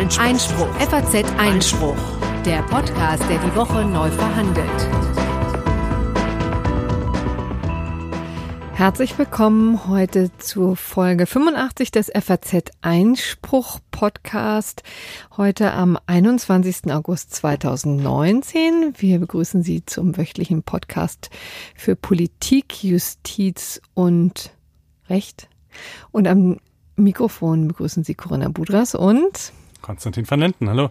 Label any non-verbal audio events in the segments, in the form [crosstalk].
Einspruch. Einspruch. FAZ Einspruch. Der Podcast, der die Woche neu verhandelt. Herzlich willkommen heute zur Folge 85 des FAZ Einspruch Podcast. Heute am 21. August 2019. Wir begrüßen Sie zum wöchentlichen Podcast für Politik, Justiz und Recht. Und am Mikrofon begrüßen Sie Corinna Budras und Konstantin van Lenten. Hallo.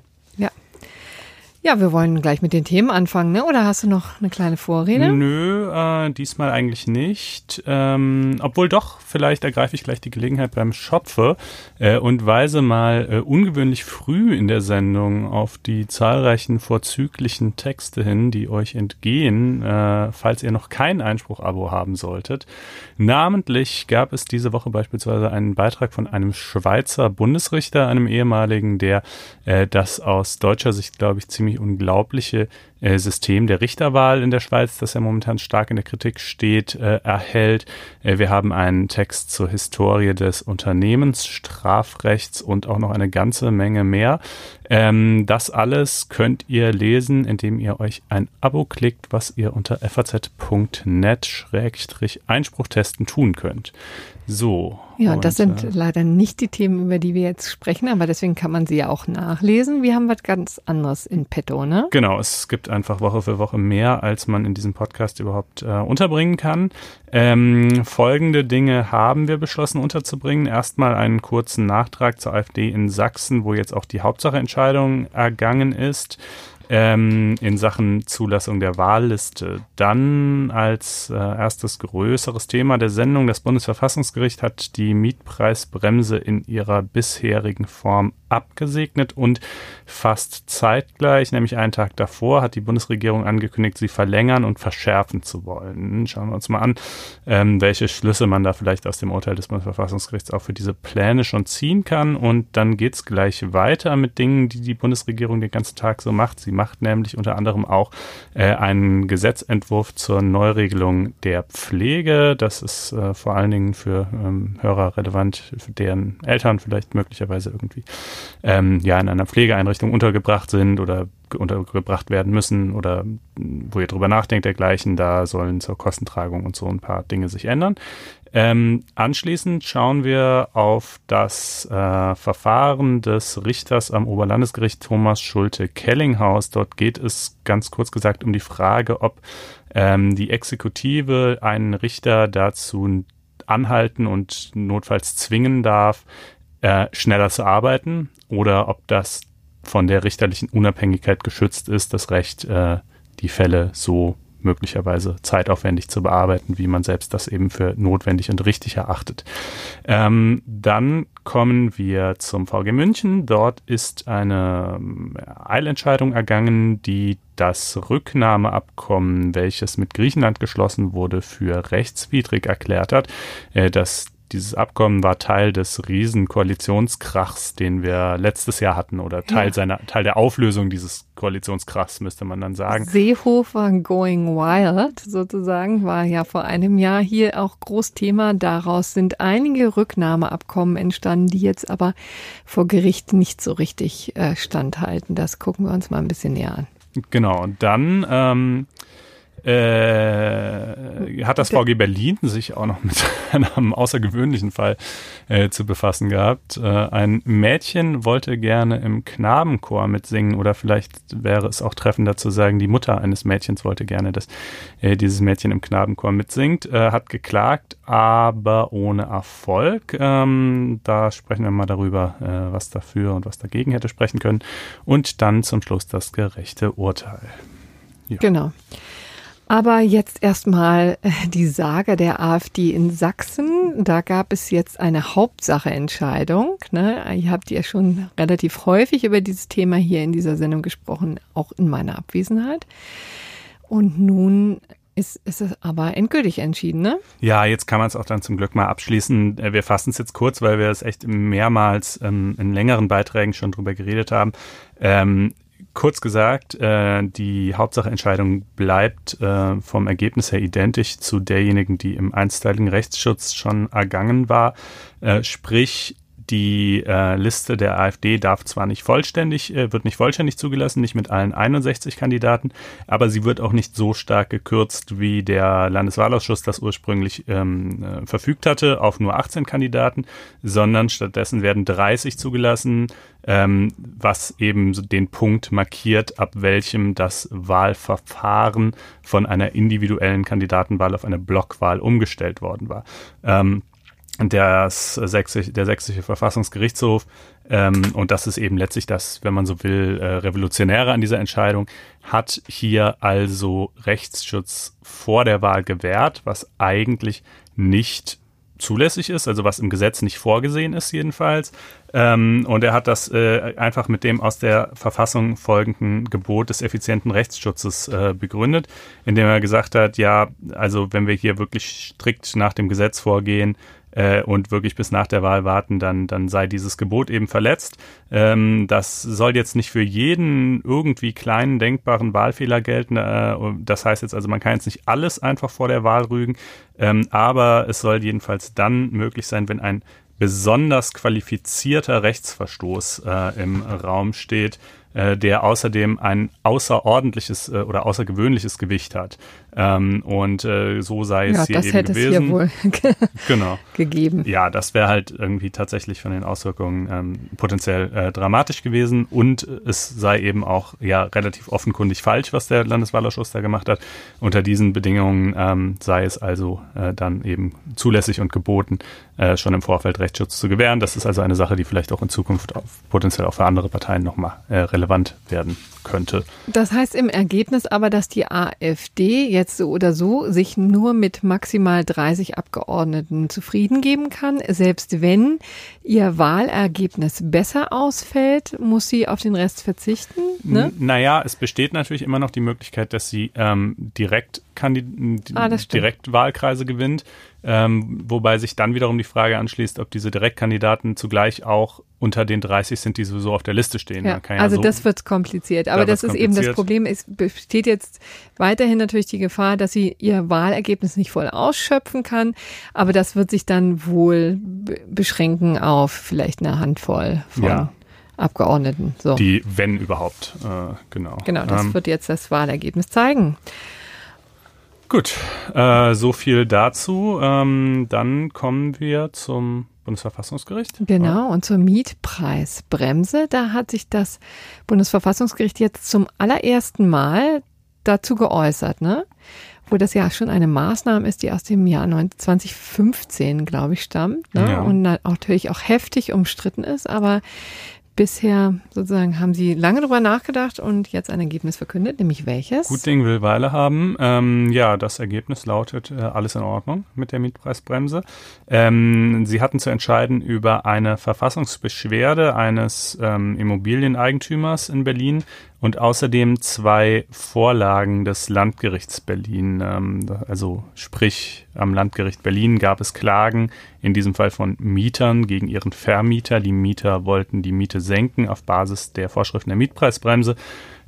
Ja. Wir wollen gleich mit den Themen anfangen, ne? Oder hast du noch eine kleine Vorrede? Nö, äh, diesmal eigentlich nicht. Ähm, obwohl doch, vielleicht ergreife ich gleich die Gelegenheit beim Schopfe äh, und weise mal äh, ungewöhnlich früh in der Sendung auf die zahlreichen vorzüglichen Texte hin, die euch entgehen, äh, falls ihr noch kein Einspruch-Abo haben solltet. Namentlich gab es diese Woche beispielsweise einen Beitrag von einem Schweizer Bundesrichter, einem ehemaligen, der äh, das aus deutscher Sicht, glaube ich, ziemlich ziemlich unglaubliche äh, System der Richterwahl in der Schweiz, das ja momentan stark in der Kritik steht, äh, erhält. Äh, wir haben einen Text zur Historie des Unternehmensstrafrechts und auch noch eine ganze Menge mehr. Ähm, das alles könnt ihr lesen, indem ihr euch ein Abo klickt, was ihr unter faz.net-einspruch testen tun könnt. So. Ja, und, das sind äh, leider nicht die Themen, über die wir jetzt sprechen, aber deswegen kann man sie ja auch nachlesen. Wir haben was ganz anderes in petto, ne? Genau, es gibt einfach Woche für Woche mehr, als man in diesem Podcast überhaupt äh, unterbringen kann. Ähm, folgende Dinge haben wir beschlossen unterzubringen. Erstmal einen kurzen Nachtrag zur AfD in Sachsen, wo jetzt auch die Hauptsacheentscheidung ergangen ist ähm, in Sachen Zulassung der Wahlliste. Dann als äh, erstes größeres Thema der Sendung, das Bundesverfassungsgericht hat die Mietpreisbremse in ihrer bisherigen Form abgesegnet und fast zeitgleich, nämlich einen Tag davor, hat die Bundesregierung angekündigt, sie verlängern und verschärfen zu wollen. Schauen wir uns mal an, ähm, welche Schlüsse man da vielleicht aus dem Urteil des Bundesverfassungsgerichts auch für diese Pläne schon ziehen kann. Und dann geht's gleich weiter mit Dingen, die die Bundesregierung den ganzen Tag so macht. Sie macht nämlich unter anderem auch äh, einen Gesetzentwurf zur Neuregelung der Pflege. Das ist äh, vor allen Dingen für ähm, Hörer relevant, für deren Eltern vielleicht möglicherweise irgendwie ähm, ja in einer Pflegeeinrichtung untergebracht sind oder untergebracht werden müssen oder wo ihr drüber nachdenkt dergleichen, da sollen zur Kostentragung und so ein paar Dinge sich ändern. Ähm, anschließend schauen wir auf das äh, Verfahren des Richters am Oberlandesgericht Thomas Schulte-Kellinghaus. Dort geht es ganz kurz gesagt um die Frage, ob ähm, die Exekutive einen Richter dazu anhalten und notfalls zwingen darf, äh, schneller zu arbeiten oder ob das von der richterlichen Unabhängigkeit geschützt ist, das Recht, äh, die Fälle so möglicherweise zeitaufwendig zu bearbeiten, wie man selbst das eben für notwendig und richtig erachtet. Ähm, dann kommen wir zum VG München. Dort ist eine ähm, Eilentscheidung ergangen, die das Rücknahmeabkommen, welches mit Griechenland geschlossen wurde, für rechtswidrig erklärt hat. Äh, das dieses Abkommen war Teil des riesen Koalitionskrachs, den wir letztes Jahr hatten oder Teil ja. seiner Teil der Auflösung dieses Koalitionskrachs müsste man dann sagen. Seehofer going wild sozusagen war ja vor einem Jahr hier auch Großthema. Daraus sind einige Rücknahmeabkommen entstanden, die jetzt aber vor Gericht nicht so richtig äh, standhalten. Das gucken wir uns mal ein bisschen näher an. Genau. Und dann ähm, äh, hat das VG Berlin sich auch noch mit [laughs] einem außergewöhnlichen Fall äh, zu befassen gehabt. Äh, ein Mädchen wollte gerne im Knabenchor mitsingen oder vielleicht wäre es auch treffender zu sagen, die Mutter eines Mädchens wollte gerne, dass äh, dieses Mädchen im Knabenchor mitsingt, äh, hat geklagt, aber ohne Erfolg. Ähm, da sprechen wir mal darüber, äh, was dafür und was dagegen hätte sprechen können. Und dann zum Schluss das gerechte Urteil. Ja. Genau. Aber jetzt erstmal äh, die Sage der AfD in Sachsen. Da gab es jetzt eine Hauptsacheentscheidung. Ne? Ihr habt ja schon relativ häufig über dieses Thema hier in dieser Sendung gesprochen, auch in meiner Abwesenheit. Und nun ist, ist es aber endgültig entschieden, ne? Ja, jetzt kann man es auch dann zum Glück mal abschließen. Äh, wir fassen es jetzt kurz, weil wir es echt mehrmals ähm, in längeren Beiträgen schon drüber geredet haben. Ähm, kurz gesagt, äh, die Hauptsacheentscheidung bleibt äh, vom Ergebnis her identisch zu derjenigen, die im einsteiligen Rechtsschutz schon ergangen war. Äh, sprich, die äh, Liste der AfD darf zwar nicht vollständig, äh, wird nicht vollständig zugelassen, nicht mit allen 61 Kandidaten, aber sie wird auch nicht so stark gekürzt, wie der Landeswahlausschuss das ursprünglich ähm, äh, verfügt hatte, auf nur 18 Kandidaten, sondern stattdessen werden 30 zugelassen, ähm, was eben den Punkt markiert, ab welchem das Wahlverfahren von einer individuellen Kandidatenwahl auf eine Blockwahl umgestellt worden war. Ähm, das Sächsisch, der sächsische Verfassungsgerichtshof, ähm, und das ist eben letztlich das, wenn man so will, äh, revolutionäre an dieser Entscheidung, hat hier also Rechtsschutz vor der Wahl gewährt, was eigentlich nicht zulässig ist, also was im Gesetz nicht vorgesehen ist jedenfalls. Ähm, und er hat das äh, einfach mit dem aus der Verfassung folgenden Gebot des effizienten Rechtsschutzes äh, begründet, indem er gesagt hat, ja, also wenn wir hier wirklich strikt nach dem Gesetz vorgehen, äh, und wirklich bis nach der Wahl warten, dann, dann sei dieses Gebot eben verletzt. Ähm, das soll jetzt nicht für jeden irgendwie kleinen denkbaren Wahlfehler gelten. Äh, das heißt jetzt also, man kann jetzt nicht alles einfach vor der Wahl rügen, ähm, aber es soll jedenfalls dann möglich sein, wenn ein besonders qualifizierter Rechtsverstoß äh, im Raum steht, der außerdem ein außerordentliches äh, oder außergewöhnliches Gewicht hat. Ähm, und äh, so sei es ja, hier das eben hätte gewesen. Es hier wohl [laughs] [laughs] genau. gegeben. Ja, das wäre halt irgendwie tatsächlich von den Auswirkungen ähm, potenziell äh, dramatisch gewesen und es sei eben auch ja relativ offenkundig falsch, was der Landeswahlausschuss da gemacht hat. Unter diesen Bedingungen ähm, sei es also äh, dann eben zulässig und geboten, äh, schon im Vorfeld Rechtsschutz zu gewähren. Das ist also eine Sache, die vielleicht auch in Zukunft auf, potenziell auch für andere Parteien nochmal äh, relevant werden könnte. Das heißt im Ergebnis aber, dass die AfD jetzt so oder so sich nur mit maximal 30 Abgeordneten zufrieden geben kann. Selbst wenn ihr Wahlergebnis besser ausfällt, muss sie auf den Rest verzichten. Ne? Naja, es besteht natürlich immer noch die Möglichkeit, dass sie ähm, direkt, ah, direkt Wahlkreise gewinnt. Ähm, wobei sich dann wiederum die Frage anschließt, ob diese Direktkandidaten zugleich auch unter den 30 sind, die sowieso auf der Liste stehen. Ja, ja also so, das wird kompliziert. Aber da das ist eben das Problem. Es besteht jetzt weiterhin natürlich die Gefahr, dass sie ihr Wahlergebnis nicht voll ausschöpfen kann. Aber das wird sich dann wohl beschränken auf vielleicht eine Handvoll von ja. Abgeordneten. So. Die, wenn überhaupt, äh, genau. Genau, das ähm, wird jetzt das Wahlergebnis zeigen. Gut, äh, so viel dazu. Ähm, dann kommen wir zum Bundesverfassungsgericht. Genau, und zur Mietpreisbremse. Da hat sich das Bundesverfassungsgericht jetzt zum allerersten Mal dazu geäußert, ne? Wo das ja schon eine Maßnahme ist, die aus dem Jahr 2015, glaube ich, stammt. Ne? Ja. Und natürlich auch heftig umstritten ist. Aber bisher sozusagen haben Sie lange darüber nachgedacht und jetzt ein Ergebnis verkündet, nämlich welches? Gut Ding will Weile haben. Ähm, ja, das Ergebnis lautet äh, alles in Ordnung mit der Mietpreisbremse. Ähm, Sie hatten zu entscheiden über eine Verfassungsbeschwerde eines ähm, Immobilieneigentümers in Berlin, und außerdem zwei Vorlagen des Landgerichts Berlin. Ähm, also sprich, am Landgericht Berlin gab es Klagen, in diesem Fall von Mietern gegen ihren Vermieter. Die Mieter wollten die Miete senken auf Basis der Vorschriften der Mietpreisbremse.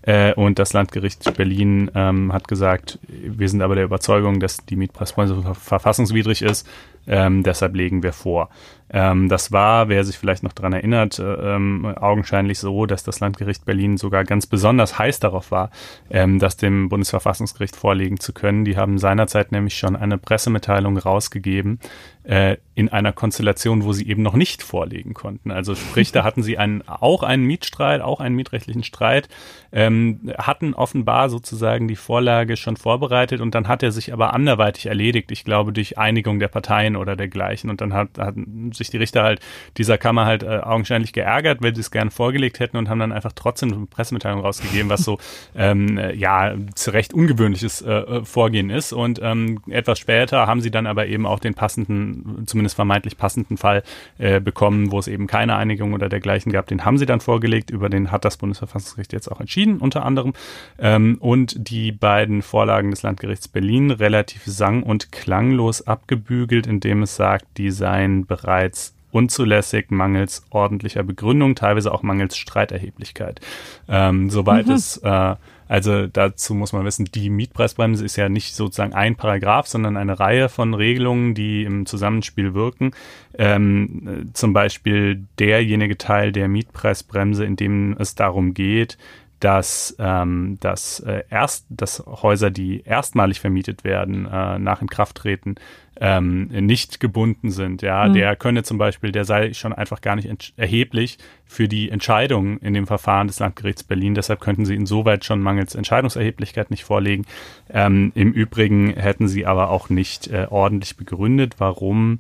Äh, und das Landgericht Berlin ähm, hat gesagt, wir sind aber der Überzeugung, dass die Mietpreisbremse verfassungswidrig ist. Ähm, deshalb legen wir vor. Ähm, das war, wer sich vielleicht noch daran erinnert, äh, ähm, augenscheinlich so, dass das Landgericht Berlin sogar ganz besonders heiß darauf war, ähm, das dem Bundesverfassungsgericht vorlegen zu können. Die haben seinerzeit nämlich schon eine Pressemitteilung rausgegeben, äh, in einer Konstellation, wo sie eben noch nicht vorlegen konnten. Also sprich, da hatten sie einen, auch einen Mietstreit, auch einen mietrechtlichen Streit, ähm, hatten offenbar sozusagen die Vorlage schon vorbereitet und dann hat er sich aber anderweitig erledigt, ich glaube durch Einigung der Parteien oder dergleichen. Und dann hat, hatten sich die Richter halt dieser Kammer halt äh, augenscheinlich geärgert, weil sie es gern vorgelegt hätten und haben dann einfach trotzdem eine Pressemitteilung rausgegeben, was so [laughs] ähm, äh, ja zu recht ungewöhnliches äh, äh, Vorgehen ist. Und ähm, etwas später haben sie dann aber eben auch den passenden, zumindest vermeintlich passenden Fall äh, bekommen, wo es eben keine Einigung oder dergleichen gab. Den haben sie dann vorgelegt, über den hat das Bundesverfassungsgericht jetzt auch entschieden, unter anderem. Ähm, und die beiden Vorlagen des Landgerichts Berlin relativ sang- und klanglos abgebügelt, indem es sagt, die seien bereits unzulässig, mangels ordentlicher Begründung, teilweise auch mangels Streiterheblichkeit. Ähm, soweit mhm. es äh, Also dazu muss man wissen, die Mietpreisbremse ist ja nicht sozusagen ein Paragraph, sondern eine Reihe von Regelungen, die im Zusammenspiel wirken. Ähm, zum Beispiel derjenige Teil der Mietpreisbremse, in dem es darum geht, dass, ähm, dass, äh, erst, dass Häuser, die erstmalig vermietet werden, äh, nach Inkrafttreten, ähm, nicht gebunden sind. Ja, mhm. der könne zum Beispiel, der sei schon einfach gar nicht erheblich für die Entscheidung in dem Verfahren des Landgerichts Berlin. Deshalb könnten sie insoweit schon mangels Entscheidungserheblichkeit nicht vorlegen. Ähm, Im Übrigen hätten sie aber auch nicht äh, ordentlich begründet, warum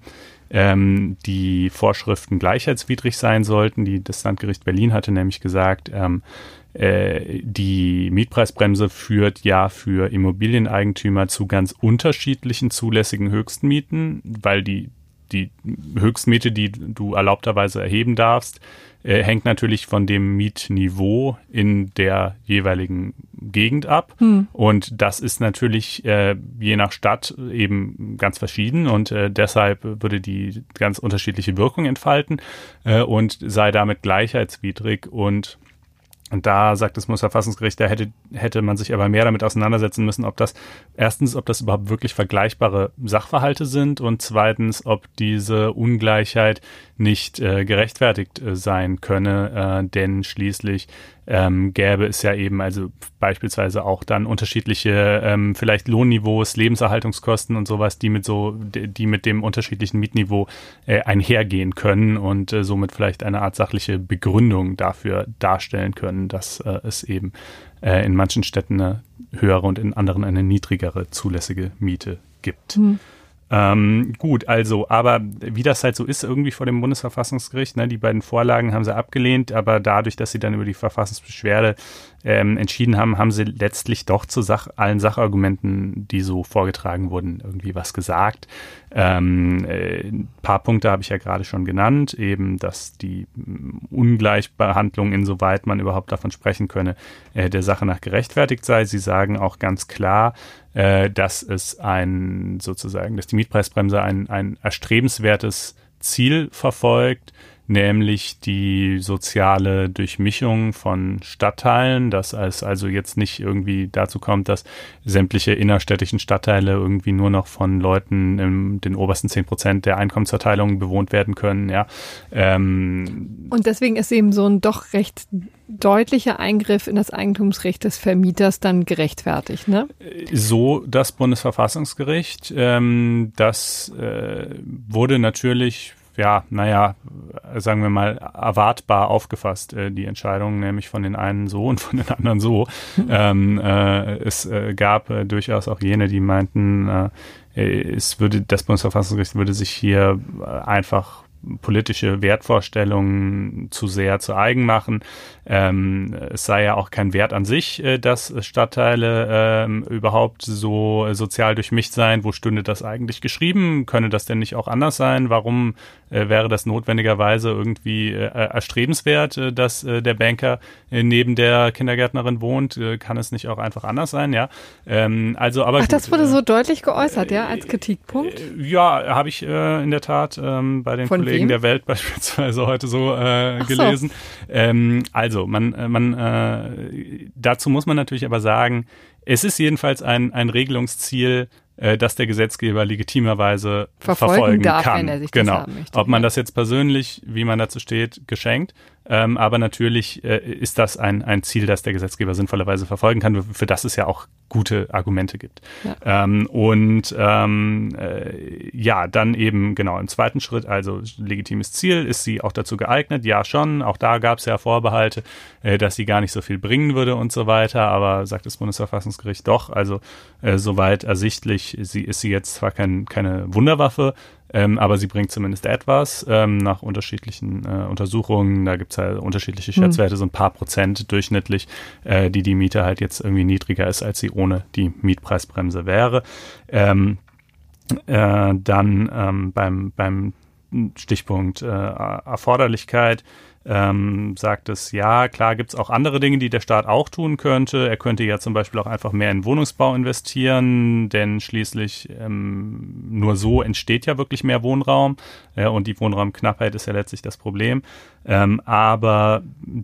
ähm, die Vorschriften gleichheitswidrig sein sollten. Die, das Landgericht Berlin hatte nämlich gesagt, ähm, äh, die Mietpreisbremse führt ja für Immobilieneigentümer zu ganz unterschiedlichen zulässigen Höchstmieten, weil die, die Höchstmiete, die du erlaubterweise erheben darfst, äh, hängt natürlich von dem Mietniveau in der jeweiligen Gegend ab. Hm. Und das ist natürlich äh, je nach Stadt eben ganz verschieden und äh, deshalb würde die ganz unterschiedliche Wirkung entfalten äh, und sei damit gleichheitswidrig und und da sagt das Bundesverfassungsgericht, da hätte, hätte man sich aber mehr damit auseinandersetzen müssen, ob das, erstens, ob das überhaupt wirklich vergleichbare Sachverhalte sind und zweitens, ob diese Ungleichheit nicht äh, gerechtfertigt äh, sein könne, äh, denn schließlich ähm, gäbe es ja eben also beispielsweise auch dann unterschiedliche ähm, vielleicht Lohnniveaus, Lebenserhaltungskosten und sowas, die mit so, die mit dem unterschiedlichen Mietniveau äh, einhergehen können und äh, somit vielleicht eine Art sachliche Begründung dafür darstellen können, dass äh, es eben äh, in manchen Städten eine höhere und in anderen eine niedrigere zulässige Miete gibt. Mhm. Ähm, gut, also, aber wie das halt so ist, irgendwie vor dem Bundesverfassungsgericht, ne, die beiden Vorlagen haben sie abgelehnt, aber dadurch, dass sie dann über die Verfassungsbeschwerde ähm, entschieden haben, haben sie letztlich doch zu Sach allen Sachargumenten, die so vorgetragen wurden, irgendwie was gesagt. Ähm, äh, ein paar Punkte habe ich ja gerade schon genannt, eben, dass die mm, Ungleichbehandlung, insoweit man überhaupt davon sprechen könne, äh, der Sache nach gerechtfertigt sei. Sie sagen auch ganz klar, äh, dass es ein sozusagen, dass die Mietpreisbremse ein, ein erstrebenswertes Ziel verfolgt, nämlich die soziale Durchmischung von Stadtteilen, dass es also jetzt nicht irgendwie dazu kommt, dass sämtliche innerstädtischen Stadtteile irgendwie nur noch von Leuten in den obersten zehn Prozent der Einkommensverteilung bewohnt werden können, ja. Ähm, Und deswegen ist eben so ein doch recht deutlicher Eingriff in das Eigentumsrecht des Vermieters dann gerechtfertigt, ne? So das Bundesverfassungsgericht. Ähm, das äh, wurde natürlich ja, naja, sagen wir mal, erwartbar aufgefasst, äh, die Entscheidung, nämlich von den einen so und von den anderen so. [laughs] Ähm, äh, es äh, gab äh, durchaus auch jene, die meinten, äh, es würde, das Bundesverfassungsgericht würde sich hier äh, einfach politische Wertvorstellungen zu sehr zu eigen machen. Ähm, es sei ja auch kein Wert an sich, äh, dass Stadtteile ähm, überhaupt so sozial durchmischt seien. Wo stünde das eigentlich geschrieben? Könne das denn nicht auch anders sein? Warum äh, wäre das notwendigerweise irgendwie äh, erstrebenswert, äh, dass äh, der Banker äh, neben der Kindergärtnerin wohnt? kann es nicht auch einfach anders sein? Ja. Ähm, also, aber Ach, gut, das wurde so deutlich geäußert, ja, als Kritikpunkt. ja, habe ich in der Tat ähm, bei den Von Kollegen wem? der Welt [laughs] beispielsweise heute so gelesen. So. Ähm, also man, äh, man, äh, dazu muss man natürlich aber sagen, es ist jedenfalls ein, ein Regelungsziel, äh, das der Gesetzgeber legitimerweise verfolgen, verfolgen darf, kann. Wenn er sich genau. Das haben möchte, Ob man das jetzt persönlich, wie man dazu steht, geschenkt ähm, aber natürlich äh, ist das ein, ein Ziel, das der Gesetzgeber sinnvollerweise verfolgen kann, für das es ja auch gute Argumente gibt. Ja. Ähm, und ähm, äh, ja, dann eben genau im zweiten Schritt, also legitimes Ziel, ist sie auch dazu geeignet? Ja, schon. Auch da gab es ja Vorbehalte, äh, dass sie gar nicht so viel bringen würde und so weiter. Aber sagt das Bundesverfassungsgericht doch. Also äh, soweit ersichtlich, sie ist sie jetzt zwar kein, keine Wunderwaffe, ähm, aber sie bringt zumindest etwas ähm, nach unterschiedlichen äh, Untersuchungen. Da gibt es halt unterschiedliche hm. Schätzwerte, so ein paar Prozent durchschnittlich, äh, die die Miete halt jetzt irgendwie niedriger ist, als sie ohne die Mietpreisbremse wäre. Ähm, äh, dann ähm, beim, beim Stichpunkt äh, Erforderlichkeit ähm, sagt es, ja, klar gibt es auch andere Dinge, die der Staat auch tun könnte. Er könnte ja zum Beispiel auch einfach mehr in Wohnungsbau investieren, denn schließlich ähm, nur so entsteht ja wirklich mehr Wohnraum äh, und die Wohnraumknappheit ist ja letztlich das Problem. Ähm, aber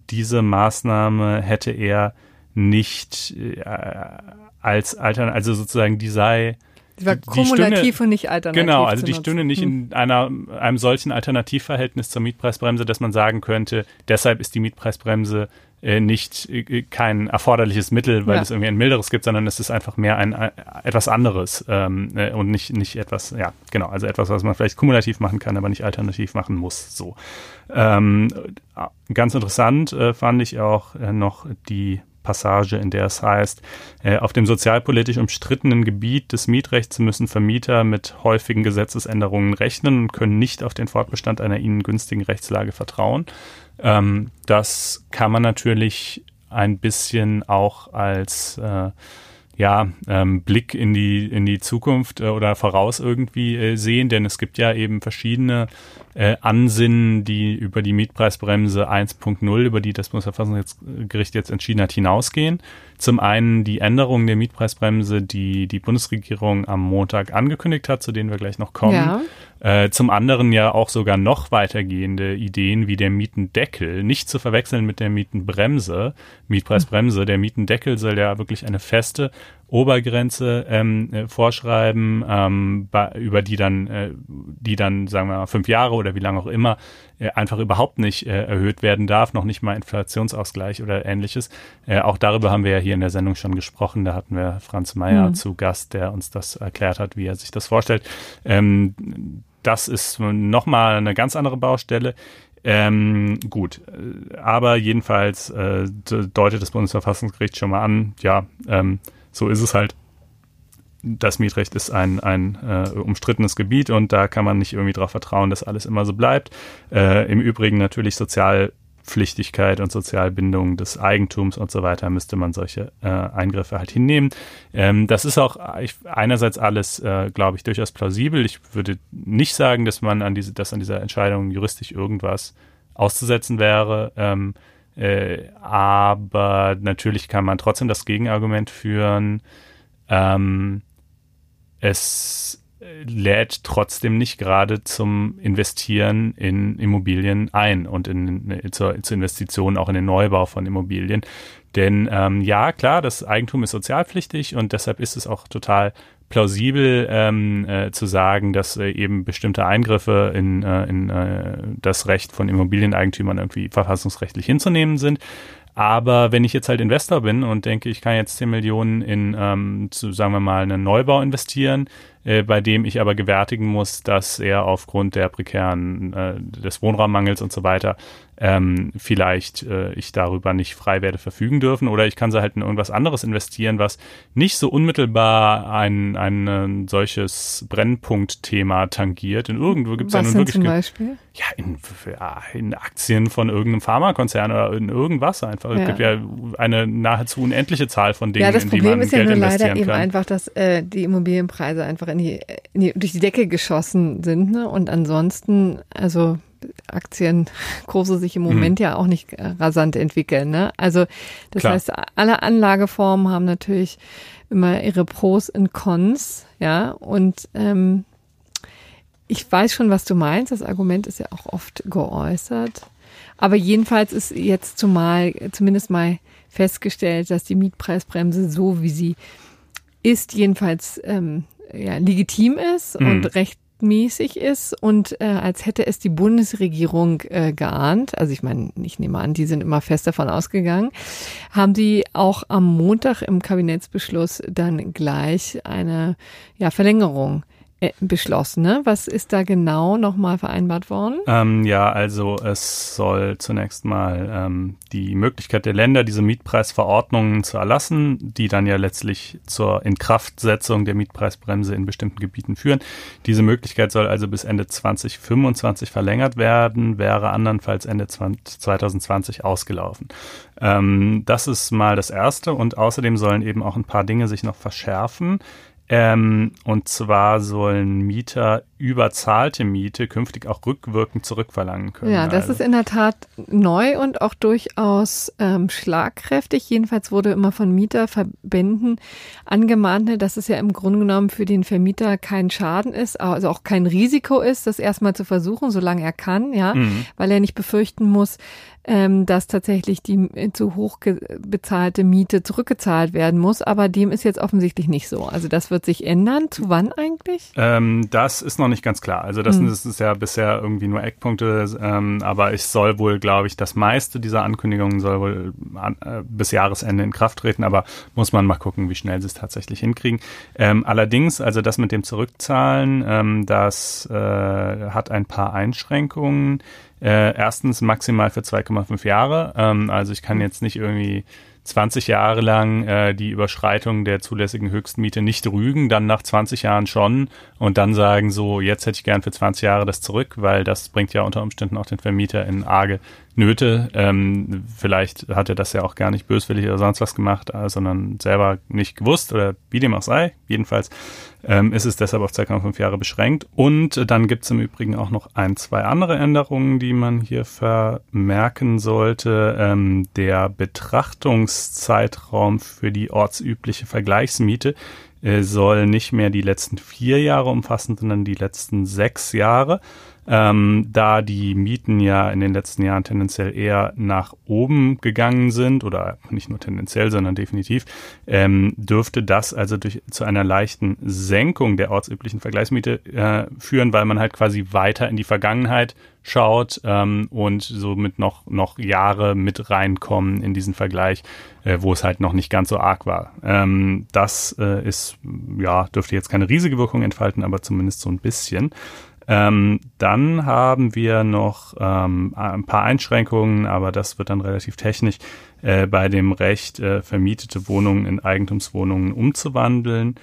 diese Maßnahme hätte er nicht äh, als Altern, also sozusagen die sei die war kumulativ Stunde, und nicht alternativ. Genau, also die Stunde nicht in hm. einer, einem solchen Alternativverhältnis zur Mietpreisbremse, dass man sagen könnte, deshalb ist die Mietpreisbremse äh, nicht äh, kein erforderliches Mittel, weil ja. es irgendwie ein milderes gibt, sondern es ist einfach mehr ein, ein etwas anderes ähm, äh, und nicht nicht etwas, ja genau, also etwas, was man vielleicht kumulativ machen kann, aber nicht alternativ machen muss. So ähm, ganz interessant äh, fand ich auch äh, noch die Passage, in der es heißt, äh, auf dem sozialpolitisch umstrittenen Gebiet des Mietrechts müssen Vermieter mit häufigen Gesetzesänderungen rechnen und können nicht auf den Fortbestand einer ihnen günstigen Rechtslage vertrauen. Ähm, das kann man natürlich ein bisschen auch als äh, ja, ähm, Blick in die, in die Zukunft äh, oder voraus irgendwie äh, sehen, denn es gibt ja eben verschiedene äh, Ansinnen, die über die Mietpreisbremse 1.0, über die das Bundesverfassungsgericht jetzt entschieden hat, hinausgehen. Zum einen die Änderung der Mietpreisbremse, die die Bundesregierung am Montag angekündigt hat, zu denen wir gleich noch kommen. Ja. Äh, zum anderen ja auch sogar noch weitergehende Ideen wie der Mietendeckel, nicht zu verwechseln mit der Mietenbremse, Mietpreisbremse. Der Mietendeckel soll ja wirklich eine feste Obergrenze ähm, äh, vorschreiben, ähm, über die dann, äh, die dann, sagen wir mal, fünf Jahre oder wie lange auch immer, äh, einfach überhaupt nicht äh, erhöht werden darf, noch nicht mal Inflationsausgleich oder ähnliches. Äh, auch darüber haben wir ja hier in der Sendung schon gesprochen. Da hatten wir Franz Mayer mhm. zu Gast, der uns das erklärt hat, wie er sich das vorstellt. Ähm, das ist nochmal eine ganz andere Baustelle. Ähm, gut, äh, aber jedenfalls äh, deutet das Bundesverfassungsgericht schon mal an, ja, ähm, so ist es halt. Das Mietrecht ist ein, ein äh, umstrittenes Gebiet und da kann man nicht irgendwie darauf vertrauen, dass alles immer so bleibt. Äh, Im Übrigen natürlich Sozialpflichtigkeit und Sozialbindung des Eigentums und so weiter müsste man solche äh, Eingriffe halt hinnehmen. Ähm, das ist auch ich, einerseits alles, äh, glaube ich, durchaus plausibel. Ich würde nicht sagen, dass man an diese, dass an dieser Entscheidung juristisch irgendwas auszusetzen wäre. Ähm, äh, aber natürlich kann man trotzdem das Gegenargument führen. Ähm, es lädt trotzdem nicht gerade zum Investieren in Immobilien ein und in, in zur, zur, Investition auch in den Neubau von Immobilien. Denn ähm, ja, klar, das Eigentum ist sozialpflichtig und deshalb ist es auch total plausibel ähm, äh, zu sagen, dass äh, eben bestimmte Eingriffe in, äh, in äh, das Recht von Immobilieneigentümern irgendwie verfassungsrechtlich hinzunehmen sind. Aber wenn ich jetzt halt Investor bin und denke, ich kann jetzt 10 Millionen in, ähm, zu, sagen wir mal, einen Neubau investieren, äh, bei dem ich aber gewärtigen muss, dass er aufgrund der prekären, äh, des Wohnraummangels und so weiter ähm, vielleicht äh, ich darüber nicht frei werde verfügen dürfen oder ich kann sie halt in irgendwas anderes investieren, was nicht so unmittelbar ein, ein solches Brennpunktthema tangiert. In irgendwo gibt es ja nun wirklich zum Beispiel? ja in, ja in Aktien von irgendeinem Pharmakonzern oder in irgendwas einfach. Ja. Es gibt ja eine nahezu unendliche Zahl von Dingen, ja, das in die man ist ja Geld nur leider eben einfach, dass äh, die Immobilienpreise einfach in die, in die, durch die Decke geschossen sind ne? und ansonsten also Aktienkurse [laughs] sich im Moment mhm. ja auch nicht äh, rasant entwickeln. Ne? Also das Klar. heißt, alle Anlageformen haben natürlich immer ihre Pros und Cons, ja. Und ähm, ich weiß schon, was du meinst. Das Argument ist ja auch oft geäußert. Aber jedenfalls ist jetzt zumal zumindest mal festgestellt, dass die Mietpreisbremse so wie sie ist, jedenfalls ähm, ja, legitim ist mhm. und recht mäßig ist und äh, als hätte es die Bundesregierung äh, geahnt, also ich meine, ich nehme an, die sind immer fest davon ausgegangen, haben die auch am Montag im Kabinettsbeschluss dann gleich eine ja, Verlängerung äh, beschlossen. Ne? Was ist da genau nochmal vereinbart worden? Ähm, ja, also es soll zunächst mal ähm, die Möglichkeit der Länder, diese Mietpreisverordnungen zu erlassen, die dann ja letztlich zur Inkraftsetzung der Mietpreisbremse in bestimmten Gebieten führen. Diese Möglichkeit soll also bis Ende 2025 verlängert werden, wäre andernfalls Ende 2020 ausgelaufen. Ähm, das ist mal das Erste und außerdem sollen eben auch ein paar Dinge sich noch verschärfen. Ähm, und zwar sollen Mieter überzahlte Miete künftig auch rückwirkend zurückverlangen können. Ja, das also. ist in der Tat neu und auch durchaus ähm, schlagkräftig. Jedenfalls wurde immer von Mieterverbänden angemahnt, dass es ja im Grunde genommen für den Vermieter kein Schaden ist, also auch kein Risiko ist, das erstmal zu versuchen, solange er kann, ja, mhm. weil er nicht befürchten muss, ähm, dass tatsächlich die zu hoch bezahlte Miete zurückgezahlt werden muss. Aber dem ist jetzt offensichtlich nicht so. Also das wird sich ändern. Zu wann eigentlich? Ähm, das ist noch nicht ganz klar. Also das, hm. das ist ja bisher irgendwie nur Eckpunkte. Ähm, aber ich soll wohl, glaube ich, das meiste dieser Ankündigungen soll wohl an, äh, bis Jahresende in Kraft treten. Aber muss man mal gucken, wie schnell sie es tatsächlich hinkriegen. Ähm, allerdings, also das mit dem Zurückzahlen, ähm, das äh, hat ein paar Einschränkungen. Äh, erstens maximal für 2,5 Jahre. Ähm, also ich kann jetzt nicht irgendwie 20 Jahre lang äh, die Überschreitung der zulässigen Höchstmiete nicht rügen, dann nach 20 Jahren schon und dann sagen so, jetzt hätte ich gern für 20 Jahre das zurück, weil das bringt ja unter Umständen auch den Vermieter in arge Nöte. Ähm, vielleicht hat er das ja auch gar nicht böswillig oder sonst was gemacht, äh, sondern selber nicht gewusst oder wie dem auch sei. Jedenfalls ähm, ist es deshalb auf 2,5 Jahre beschränkt. Und dann gibt es im Übrigen auch noch ein, zwei andere Änderungen, die man hier vermerken sollte. Ähm, der Betrachtungszeitraum für die ortsübliche Vergleichsmiete äh, soll nicht mehr die letzten vier Jahre umfassen, sondern die letzten sechs Jahre. Ähm, da die Mieten ja in den letzten Jahren tendenziell eher nach oben gegangen sind oder nicht nur tendenziell, sondern definitiv, ähm, dürfte das also durch zu einer leichten Senkung der ortsüblichen Vergleichsmiete äh, führen, weil man halt quasi weiter in die Vergangenheit schaut ähm, und somit noch noch Jahre mit reinkommen in diesen Vergleich, äh, wo es halt noch nicht ganz so arg war. Ähm, das äh, ist ja dürfte jetzt keine riesige Wirkung entfalten, aber zumindest so ein bisschen. Ähm, dann haben wir noch ähm, ein paar Einschränkungen, aber das wird dann relativ technisch, äh, bei dem Recht, äh, vermietete Wohnungen in Eigentumswohnungen umzuwandeln.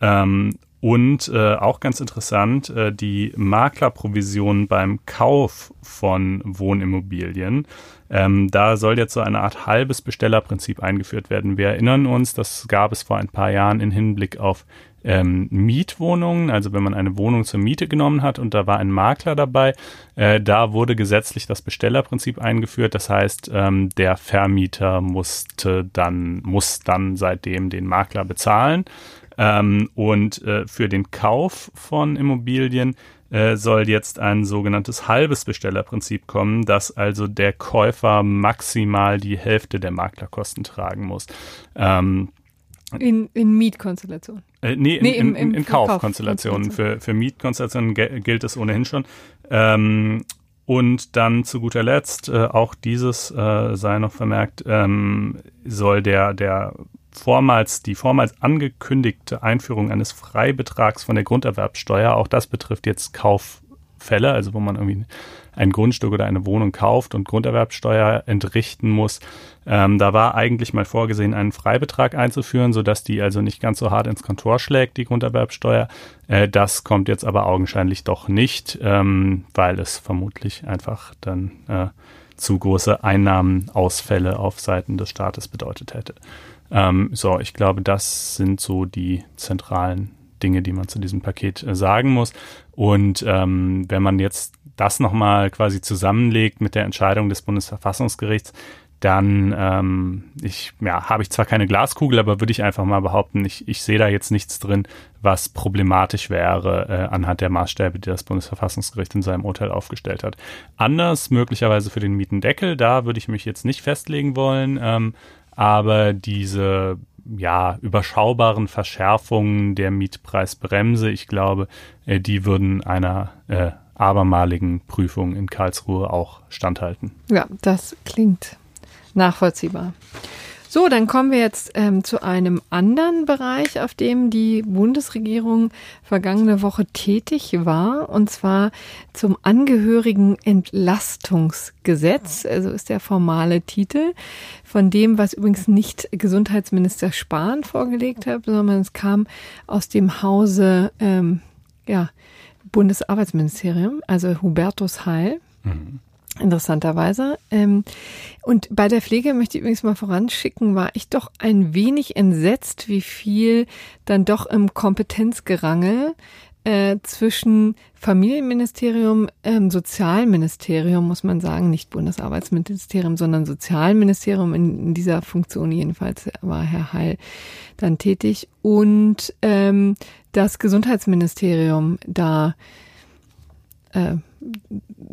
Ähm, und äh, auch ganz interessant, äh, die Maklerprovision beim Kauf von Wohnimmobilien. Ähm, da soll jetzt so eine Art halbes Bestellerprinzip eingeführt werden. Wir erinnern uns, das gab es vor ein paar Jahren in Hinblick auf ähm, Mietwohnungen, also wenn man eine Wohnung zur Miete genommen hat und da war ein Makler dabei, äh, da wurde gesetzlich das Bestellerprinzip eingeführt. Das heißt, ähm, der Vermieter musste dann, muss dann seitdem den Makler bezahlen. Ähm, und äh, für den Kauf von Immobilien äh, soll jetzt ein sogenanntes halbes Bestellerprinzip kommen, dass also der Käufer maximal die Hälfte der Maklerkosten tragen muss. Ähm, in, in Mietkonstellationen. Äh, nee, in, nee, in, in, in Kaufkonstellationen. Für, für Mietkonstellationen gilt es ohnehin schon. Ähm, und dann zu guter Letzt, äh, auch dieses äh, sei noch vermerkt, ähm, soll der, der vormals, die vormals angekündigte Einführung eines Freibetrags von der Grunderwerbsteuer, auch das betrifft jetzt Kauffälle, also wo man irgendwie ein Grundstück oder eine Wohnung kauft und Grunderwerbsteuer entrichten muss. Ähm, da war eigentlich mal vorgesehen, einen Freibetrag einzuführen, sodass die also nicht ganz so hart ins Kontor schlägt, die Grunderwerbsteuer. Äh, das kommt jetzt aber augenscheinlich doch nicht, ähm, weil es vermutlich einfach dann äh, zu große Einnahmenausfälle auf Seiten des Staates bedeutet hätte. Ähm, so, ich glaube, das sind so die zentralen Dinge, die man zu diesem Paket äh, sagen muss. Und ähm, wenn man jetzt das nochmal quasi zusammenlegt mit der Entscheidung des Bundesverfassungsgerichts, dann ähm, ich, ja, habe ich zwar keine Glaskugel, aber würde ich einfach mal behaupten, ich, ich sehe da jetzt nichts drin, was problematisch wäre äh, anhand der Maßstäbe, die das Bundesverfassungsgericht in seinem Urteil aufgestellt hat. Anders möglicherweise für den Mietendeckel, da würde ich mich jetzt nicht festlegen wollen, ähm, aber diese ja, überschaubaren Verschärfungen der Mietpreisbremse, ich glaube, äh, die würden einer äh, abermaligen Prüfung in Karlsruhe auch standhalten. Ja, das klingt nachvollziehbar. So, dann kommen wir jetzt ähm, zu einem anderen Bereich, auf dem die Bundesregierung vergangene Woche tätig war, und zwar zum Angehörigenentlastungsgesetz, also ist der formale Titel von dem, was übrigens nicht Gesundheitsminister Spahn vorgelegt hat, sondern es kam aus dem Hause ähm, ja, Bundesarbeitsministerium, also Hubertus Heil. Mhm. Interessanterweise. Ähm, und bei der Pflege möchte ich übrigens mal voranschicken, war ich doch ein wenig entsetzt, wie viel dann doch im Kompetenzgerangel äh, zwischen Familienministerium, ähm, Sozialministerium, muss man sagen, nicht Bundesarbeitsministerium, sondern Sozialministerium in, in dieser Funktion jedenfalls war Herr Heil dann tätig und ähm, das Gesundheitsministerium da äh,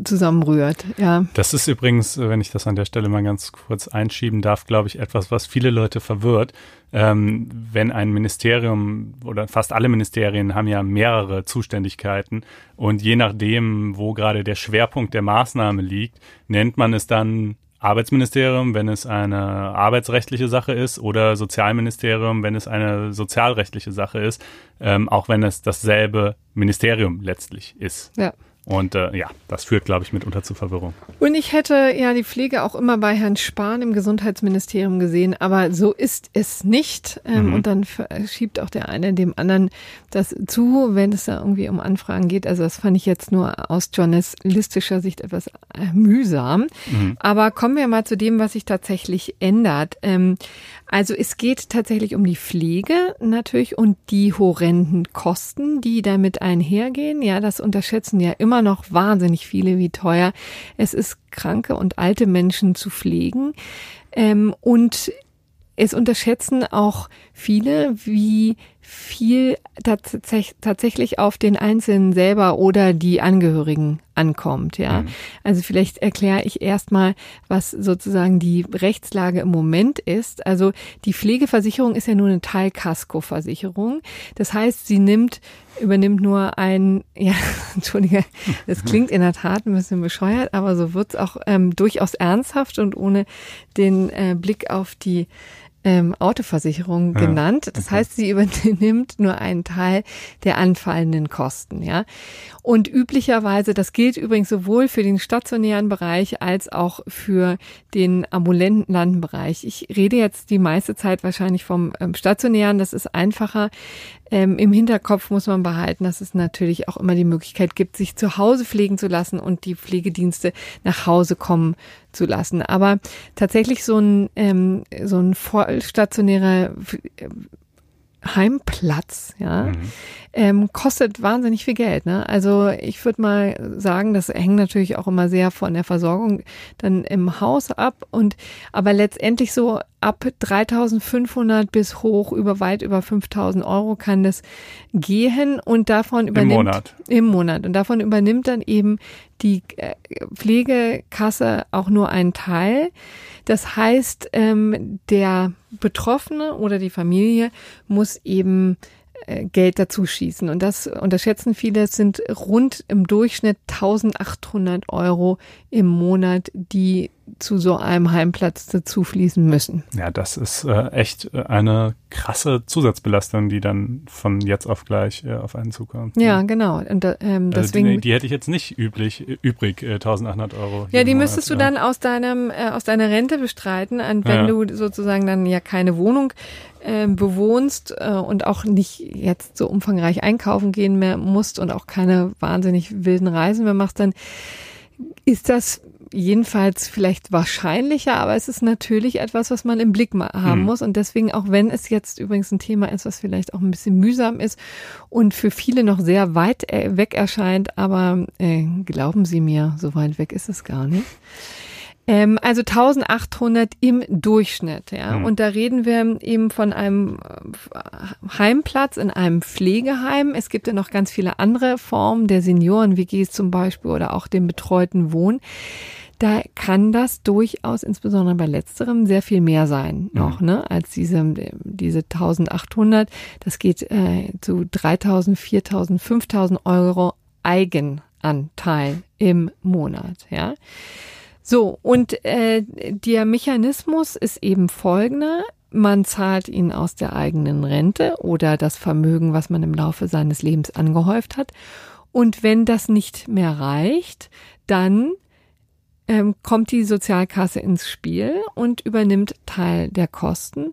zusammenrührt. Ja. Das ist übrigens, wenn ich das an der Stelle mal ganz kurz einschieben darf, glaube ich, etwas, was viele Leute verwirrt. Ähm, wenn ein Ministerium oder fast alle Ministerien haben ja mehrere Zuständigkeiten und je nachdem, wo gerade der Schwerpunkt der Maßnahme liegt, nennt man es dann Arbeitsministerium, wenn es eine arbeitsrechtliche Sache ist, oder Sozialministerium, wenn es eine sozialrechtliche Sache ist, ähm, auch wenn es dasselbe Ministerium letztlich ist. Ja. Und äh, ja, das führt, glaube ich, mitunter zu Verwirrung. Und ich hätte ja die Pflege auch immer bei Herrn Spahn im Gesundheitsministerium gesehen, aber so ist es nicht. Ähm, mhm. Und dann schiebt auch der eine dem anderen das zu, wenn es da irgendwie um Anfragen geht. Also das fand ich jetzt nur aus journalistischer Sicht etwas äh, mühsam. Mhm. Aber kommen wir mal zu dem, was sich tatsächlich ändert. Ähm, also es geht tatsächlich um die Pflege natürlich und die horrenden Kosten, die damit einhergehen. Ja, das unterschätzen ja immer noch wahnsinnig viele, wie teuer es ist, kranke und alte Menschen zu pflegen. Ähm, und es unterschätzen auch viele, wie viel tatsächlich auf den Einzelnen selber oder die Angehörigen ankommt, ja. Mhm. Also vielleicht erkläre ich erstmal, was sozusagen die Rechtslage im Moment ist. Also die Pflegeversicherung ist ja nur eine Teilkaskoversicherung. Das heißt, sie nimmt übernimmt nur ein, [laughs] ja, entschuldige, das klingt in der Tat ein bisschen bescheuert, aber so wird's auch ähm, durchaus ernsthaft und ohne den äh, Blick auf die ähm, Autoversicherung ja, genannt. Das okay. heißt, sie [laughs] übernimmt nur einen Teil der anfallenden Kosten, ja. Und üblicherweise, das gilt übrigens sowohl für den stationären Bereich als auch für den ambulanten Bereich. Ich rede jetzt die meiste Zeit wahrscheinlich vom ähm, stationären, das ist einfacher. Ähm, Im Hinterkopf muss man behalten, dass es natürlich auch immer die Möglichkeit gibt, sich zu Hause pflegen zu lassen und die Pflegedienste nach Hause kommen zu lassen. Aber tatsächlich so ein, ähm, so ein vollstationärer Heimplatz, ja, mhm. ähm, kostet wahnsinnig viel Geld. Ne? Also ich würde mal sagen, das hängt natürlich auch immer sehr von der Versorgung dann im Haus ab und aber letztendlich so ab 3.500 bis hoch über weit über 5.000 Euro kann das gehen und davon übernimmt im Monat im Monat und davon übernimmt dann eben die äh, Pflegekasse auch nur einen Teil. Das heißt, ähm, der Betroffene oder die Familie muss eben äh, Geld dazu schießen. Und das unterschätzen viele, es sind rund im Durchschnitt 1800 Euro im Monat, die zu so einem Heimplatz dazu fließen müssen. Ja, das ist äh, echt äh, eine krasse Zusatzbelastung, die dann von jetzt auf gleich äh, auf einen zukommt. Ja, genau. Und, ähm, deswegen, also die, die, hätte ich jetzt nicht üblich, übrig, äh, 1800 Euro. Ja, die müsstest du dann aus deinem, äh, aus deiner Rente bestreiten, wenn ja. du sozusagen dann ja keine Wohnung äh, bewohnst äh, und auch nicht jetzt so umfangreich einkaufen gehen mehr musst und auch keine wahnsinnig wilden Reisen mehr machst, dann ist das jedenfalls vielleicht wahrscheinlicher, aber es ist natürlich etwas, was man im Blick haben mhm. muss. Und deswegen, auch wenn es jetzt übrigens ein Thema ist, was vielleicht auch ein bisschen mühsam ist und für viele noch sehr weit äh, weg erscheint, aber äh, glauben Sie mir, so weit weg ist es gar nicht. Ähm, also 1800 im Durchschnitt, ja. Mhm. Und da reden wir eben von einem äh, Heimplatz in einem Pflegeheim. Es gibt ja noch ganz viele andere Formen der Senioren-WGs zum Beispiel oder auch den betreuten Wohn. Da kann das durchaus, insbesondere bei letzterem, sehr viel mehr sein noch, mhm. ne, als diese, diese 1800. Das geht äh, zu 3000, 4000, 5000 Euro Eigenanteil im Monat, ja. So, und äh, der Mechanismus ist eben folgender. Man zahlt ihn aus der eigenen Rente oder das Vermögen, was man im Laufe seines Lebens angehäuft hat. Und wenn das nicht mehr reicht, dann ähm, kommt die Sozialkasse ins Spiel und übernimmt Teil der Kosten.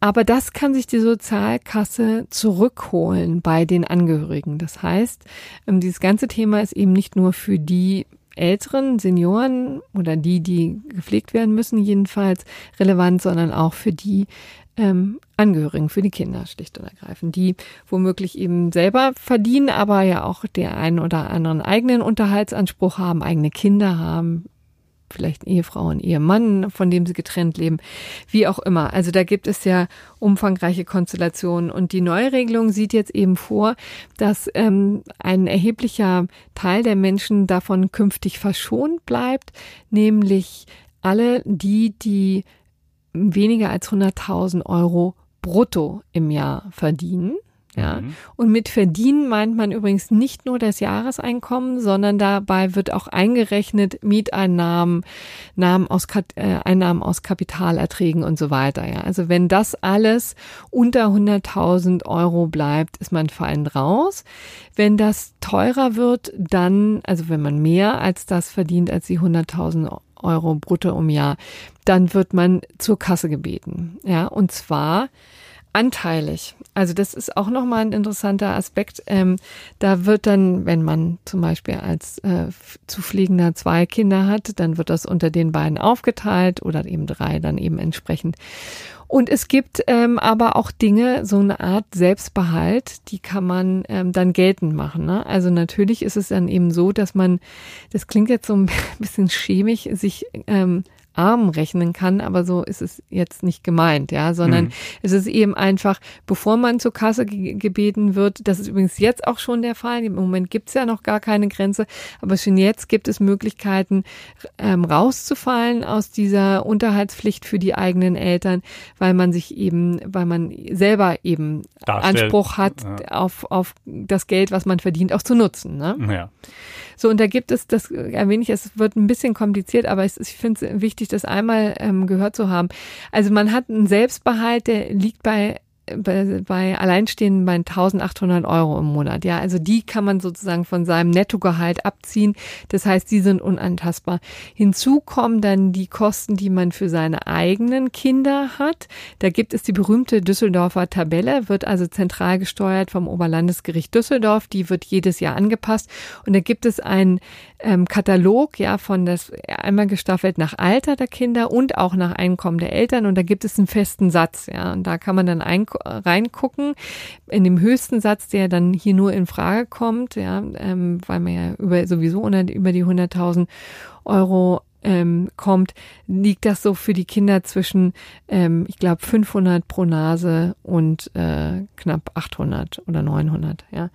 Aber das kann sich die Sozialkasse zurückholen bei den Angehörigen. Das heißt, ähm, dieses ganze Thema ist eben nicht nur für die älteren Senioren oder die, die gepflegt werden müssen, jedenfalls relevant, sondern auch für die ähm, Angehörigen, für die Kinder schlicht und ergreifend, die womöglich eben selber verdienen, aber ja auch der einen oder anderen eigenen Unterhaltsanspruch haben, eigene Kinder haben, vielleicht Ehefrau und Ehemann, von dem sie getrennt leben, wie auch immer. Also da gibt es ja umfangreiche Konstellationen. Und die Neuregelung sieht jetzt eben vor, dass ähm, ein erheblicher Teil der Menschen davon künftig verschont bleibt, nämlich alle die, die weniger als 100.000 Euro brutto im Jahr verdienen. Ja. Mhm. Und mit verdienen meint man übrigens nicht nur das Jahreseinkommen, sondern dabei wird auch eingerechnet Mieteinnahmen, Namen aus, äh, Einnahmen aus Kapitalerträgen und so weiter. Ja. Also wenn das alles unter 100.000 Euro bleibt, ist man fein raus. Wenn das teurer wird, dann, also wenn man mehr als das verdient, als die 100.000 Euro brutto im Jahr, dann wird man zur Kasse gebeten. Ja, und zwar anteilig. Also das ist auch nochmal ein interessanter Aspekt. Ähm, da wird dann, wenn man zum Beispiel als äh, Zufliegender zwei Kinder hat, dann wird das unter den beiden aufgeteilt oder eben drei dann eben entsprechend. Und es gibt ähm, aber auch Dinge, so eine Art Selbstbehalt, die kann man ähm, dann geltend machen. Ne? Also natürlich ist es dann eben so, dass man, das klingt jetzt so ein [laughs] bisschen schämig, sich ähm, arm rechnen kann, aber so ist es jetzt nicht gemeint, ja, sondern mhm. es ist eben einfach, bevor man zur Kasse ge gebeten wird, das ist übrigens jetzt auch schon der Fall, im Moment gibt es ja noch gar keine Grenze, aber schon jetzt gibt es Möglichkeiten, ähm, rauszufallen aus dieser Unterhaltspflicht für die eigenen Eltern, weil man sich eben, weil man selber eben Darstellt. Anspruch hat ja. auf, auf das Geld, was man verdient, auch zu nutzen. Ne? Ja. So, und da gibt es, das erwähne ich, es wird ein bisschen kompliziert, aber es, ich finde es wichtig, das einmal ähm, gehört zu haben. Also man hat einen Selbstbehalt, der liegt bei bei, bei Alleinstehenden bei 1800 Euro im Monat. Ja, also die kann man sozusagen von seinem Nettogehalt abziehen. Das heißt, die sind unantastbar. Hinzu kommen dann die Kosten, die man für seine eigenen Kinder hat. Da gibt es die berühmte Düsseldorfer Tabelle, wird also zentral gesteuert vom Oberlandesgericht Düsseldorf. Die wird jedes Jahr angepasst. Und da gibt es einen ähm, Katalog, ja, von das einmal gestaffelt nach Alter der Kinder und auch nach Einkommen der Eltern. Und da gibt es einen festen Satz, ja. Und da kann man dann ein reingucken. In dem höchsten Satz, der dann hier nur in Frage kommt, ja, ähm, weil man ja über, sowieso unter, über die 100.000 Euro ähm, kommt, liegt das so für die Kinder zwischen, ähm, ich glaube, 500 pro Nase und äh, knapp 800 oder 900. Ja,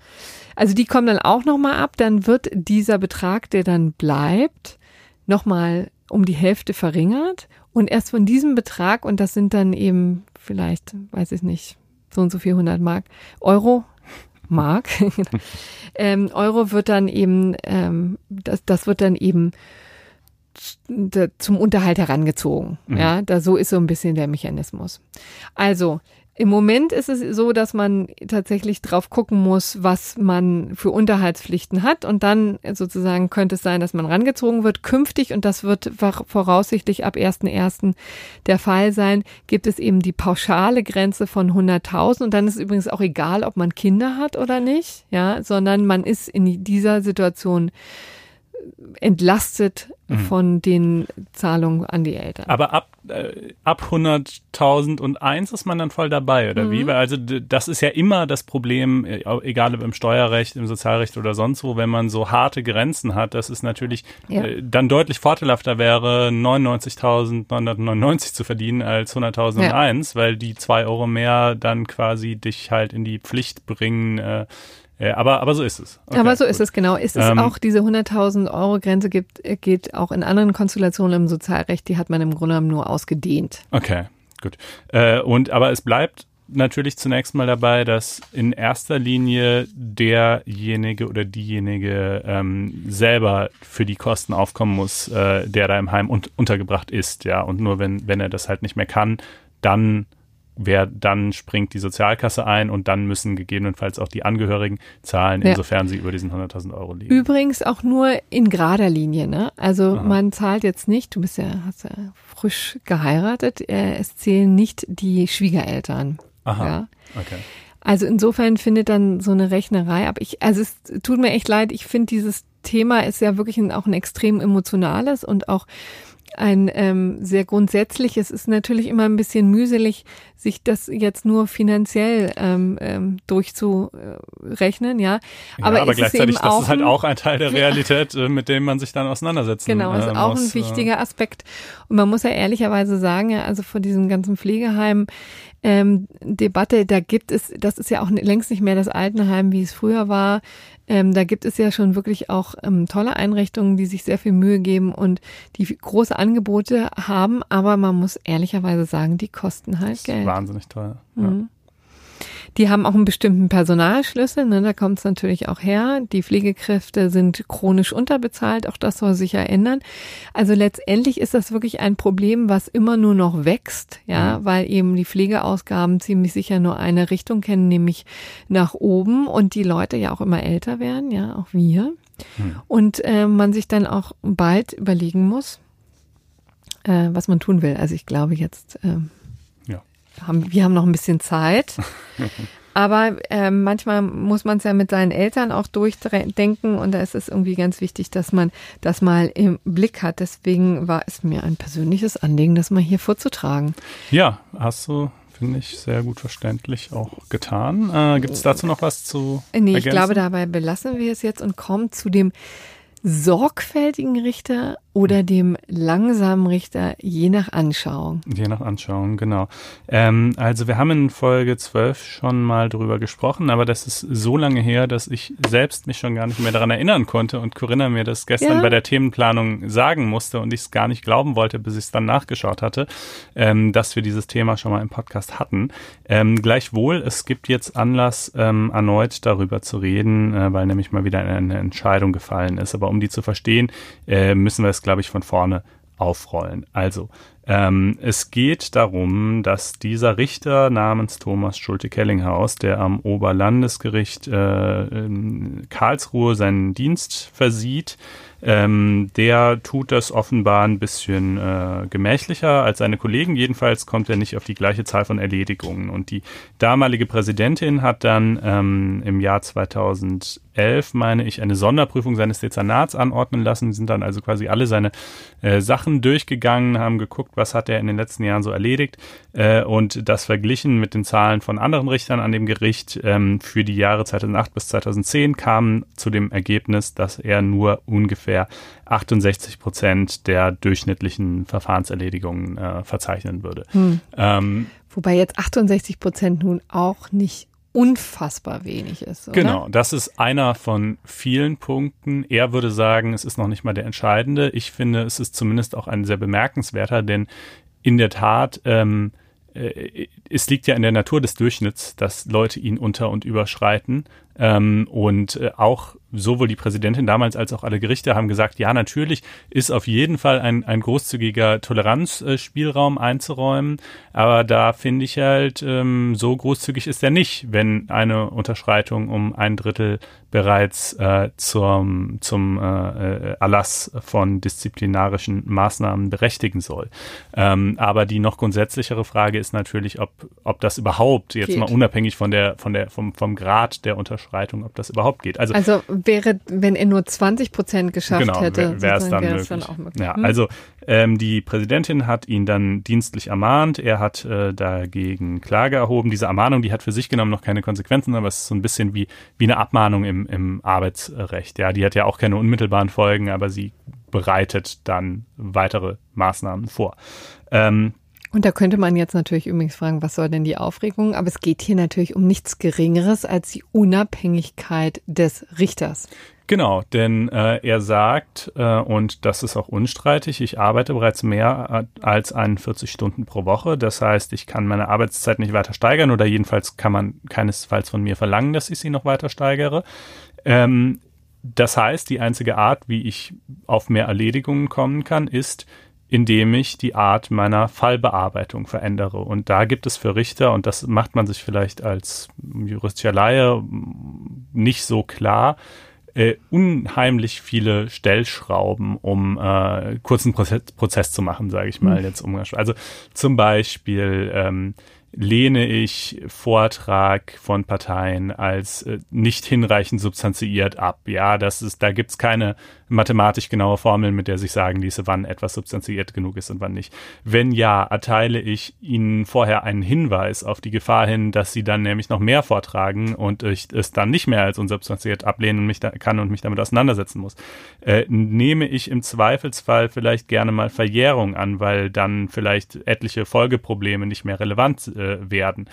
also die kommen dann auch noch mal ab. Dann wird dieser Betrag, der dann bleibt, noch mal um die Hälfte verringert und erst von diesem Betrag und das sind dann eben vielleicht, weiß ich nicht, so und so viel 100 Mark, Euro, Mark, [laughs] [laughs] ähm, Euro wird dann eben, ähm, das, das wird dann eben zum Unterhalt herangezogen. Mhm. Ja, da so ist so ein bisschen der Mechanismus. Also im Moment ist es so, dass man tatsächlich drauf gucken muss, was man für Unterhaltspflichten hat. Und dann sozusagen könnte es sein, dass man rangezogen wird. Künftig, und das wird voraussichtlich ab 1.1. der Fall sein, gibt es eben die pauschale Grenze von 100.000. Und dann ist es übrigens auch egal, ob man Kinder hat oder nicht, ja, sondern man ist in dieser Situation entlastet mhm. von den Zahlungen an die Eltern. Aber ab, äh, ab 100.001 ist man dann voll dabei, oder mhm. wie? Weil also das ist ja immer das Problem, äh, egal ob im Steuerrecht, im Sozialrecht oder sonst wo, wenn man so harte Grenzen hat, dass es natürlich ja. äh, dann deutlich vorteilhafter wäre, 99.999 zu verdienen als 100.001, ja. weil die zwei Euro mehr dann quasi dich halt in die Pflicht bringen, äh, ja, aber, aber so ist es. Okay, aber so gut. ist es, genau. Ist es ähm, auch, diese 100.000 Euro Grenze gibt, geht auch in anderen Konstellationen im Sozialrecht, die hat man im Grunde genommen nur ausgedehnt. Okay, gut. Äh, und, aber es bleibt natürlich zunächst mal dabei, dass in erster Linie derjenige oder diejenige ähm, selber für die Kosten aufkommen muss, äh, der da im Heim un untergebracht ist, ja. Und nur wenn, wenn er das halt nicht mehr kann, dann wer dann springt die Sozialkasse ein und dann müssen gegebenenfalls auch die Angehörigen zahlen, ja. insofern sie über diesen 100.000 Euro liegen. Übrigens auch nur in gerader Linie, ne? Also Aha. man zahlt jetzt nicht, du bist ja, hast ja frisch geheiratet, äh, es zählen nicht die Schwiegereltern. Aha. Ja? Okay. Also insofern findet dann so eine Rechnerei ab. Ich, also es tut mir echt leid, ich finde dieses Thema ist ja wirklich ein, auch ein extrem emotionales und auch ein ähm, sehr grundsätzliches. Es ist natürlich immer ein bisschen mühselig, sich das jetzt nur finanziell ähm, ähm, durchzurechnen, ja. Aber, ja, aber gleichzeitig, das ist halt auch ein Teil der Realität, äh, mit dem man sich dann auseinandersetzen Genau, ist äh, auch muss, ein wichtiger Aspekt. Und man muss ja ehrlicherweise sagen, ja, also vor diesem ganzen Pflegeheim ähm, Debatte, da gibt es, das ist ja auch längst nicht mehr das Altenheim, wie es früher war. Ähm, da gibt es ja schon wirklich auch ähm, tolle Einrichtungen, die sich sehr viel Mühe geben und die große Angebote haben, aber man muss ehrlicherweise sagen, die kosten halt Geld. Wahnsinnig teuer. Mhm. Ja. Die haben auch einen bestimmten Personalschlüssel, ne, da kommt es natürlich auch her. Die Pflegekräfte sind chronisch unterbezahlt, auch das soll sich ja ändern. Also letztendlich ist das wirklich ein Problem, was immer nur noch wächst, ja, weil eben die Pflegeausgaben ziemlich sicher nur eine Richtung kennen, nämlich nach oben und die Leute ja auch immer älter werden, ja, auch wir. Mhm. Und äh, man sich dann auch bald überlegen muss, äh, was man tun will. Also ich glaube jetzt, äh, haben, wir haben noch ein bisschen Zeit. [laughs] Aber äh, manchmal muss man es ja mit seinen Eltern auch durchdenken und da ist es irgendwie ganz wichtig, dass man das mal im Blick hat. Deswegen war es mir ein persönliches Anliegen, das mal hier vorzutragen. Ja, hast du, finde ich, sehr gut verständlich auch getan. Äh, Gibt es dazu noch was zu? Nee, ergänzen? ich glaube, dabei belassen wir es jetzt und kommen zu dem sorgfältigen Richter oder dem langsamen Richter, je nach Anschauung. Je nach Anschauung, genau. Ähm, also wir haben in Folge 12 schon mal drüber gesprochen, aber das ist so lange her, dass ich selbst mich schon gar nicht mehr daran erinnern konnte und Corinna mir das gestern ja. bei der Themenplanung sagen musste und ich es gar nicht glauben wollte, bis ich es dann nachgeschaut hatte, ähm, dass wir dieses Thema schon mal im Podcast hatten. Ähm, gleichwohl, es gibt jetzt Anlass, ähm, erneut darüber zu reden, äh, weil nämlich mal wieder eine Entscheidung gefallen ist. Aber um die zu verstehen, äh, müssen wir es glaube ich, von vorne aufrollen. Also, ähm, es geht darum, dass dieser Richter namens Thomas Schulte-Kellinghaus, der am Oberlandesgericht äh, Karlsruhe seinen Dienst versieht, ähm, der tut das offenbar ein bisschen äh, gemächlicher als seine Kollegen. Jedenfalls kommt er nicht auf die gleiche Zahl von Erledigungen. Und die damalige Präsidentin hat dann ähm, im Jahr 2011, meine ich, eine Sonderprüfung seines Dezernats anordnen lassen. Sind dann also quasi alle seine äh, Sachen durchgegangen, haben geguckt, was hat er in den letzten Jahren so erledigt äh, und das verglichen mit den Zahlen von anderen Richtern an dem Gericht ähm, für die Jahre 2008 bis 2010 kamen zu dem Ergebnis, dass er nur ungefähr ungefähr 68 Prozent der durchschnittlichen Verfahrenserledigungen äh, verzeichnen würde. Hm. Ähm, Wobei jetzt 68 Prozent nun auch nicht unfassbar wenig ist. Oder? Genau, das ist einer von vielen Punkten. Er würde sagen, es ist noch nicht mal der entscheidende. Ich finde, es ist zumindest auch ein sehr bemerkenswerter, denn in der Tat, ähm, äh, es liegt ja in der Natur des Durchschnitts, dass Leute ihn unter- und überschreiten. Ähm, und äh, auch sowohl die Präsidentin damals als auch alle Gerichte haben gesagt, ja, natürlich ist auf jeden Fall ein, ein großzügiger Toleranzspielraum einzuräumen. Aber da finde ich halt, ähm, so großzügig ist er nicht, wenn eine Unterschreitung um ein Drittel bereits äh, zum, zum äh, Erlass von disziplinarischen Maßnahmen berechtigen soll. Ähm, aber die noch grundsätzlichere Frage ist natürlich, ob, ob das überhaupt, jetzt geht. mal unabhängig von der, von der, vom, vom Grad der Unterschreitung, ob das überhaupt geht. Also, also wäre, wenn er nur 20 Prozent geschafft genau, hätte, wäre es dann, dann auch möglich. Ja, hm? also ähm, die Präsidentin hat ihn dann dienstlich ermahnt. Er hat äh, dagegen Klage erhoben. Diese Ermahnung, die hat für sich genommen noch keine Konsequenzen, aber es ist so ein bisschen wie, wie eine Abmahnung im, im Arbeitsrecht. Ja, die hat ja auch keine unmittelbaren Folgen, aber sie bereitet dann weitere Maßnahmen vor. Ähm, und da könnte man jetzt natürlich übrigens fragen, was soll denn die Aufregung? Aber es geht hier natürlich um nichts Geringeres als die Unabhängigkeit des Richters. Genau, denn äh, er sagt, äh, und das ist auch unstreitig, ich arbeite bereits mehr äh, als 41 Stunden pro Woche. Das heißt, ich kann meine Arbeitszeit nicht weiter steigern oder jedenfalls kann man keinesfalls von mir verlangen, dass ich sie noch weiter steigere. Ähm, das heißt, die einzige Art, wie ich auf mehr Erledigungen kommen kann, ist, indem ich die Art meiner Fallbearbeitung verändere. Und da gibt es für Richter, und das macht man sich vielleicht als juristischer Laie nicht so klar, äh, unheimlich viele Stellschrauben, um äh, kurzen Prozess, Prozess zu machen, sage ich mal mhm. jetzt umgangssprachlich. Also zum Beispiel ähm, lehne ich Vortrag von Parteien als äh, nicht hinreichend substanziiert ab. Ja, das ist, da gibt's keine mathematisch genaue Formeln, mit der sich sagen ließe, wann etwas substanziiert genug ist und wann nicht. Wenn ja, erteile ich Ihnen vorher einen Hinweis auf die Gefahr hin, dass Sie dann nämlich noch mehr vortragen und ich es dann nicht mehr als unsubstanziiert ablehnen mich kann und mich damit auseinandersetzen muss. Äh, nehme ich im Zweifelsfall vielleicht gerne mal Verjährung an, weil dann vielleicht etliche Folgeprobleme nicht mehr relevant äh, werden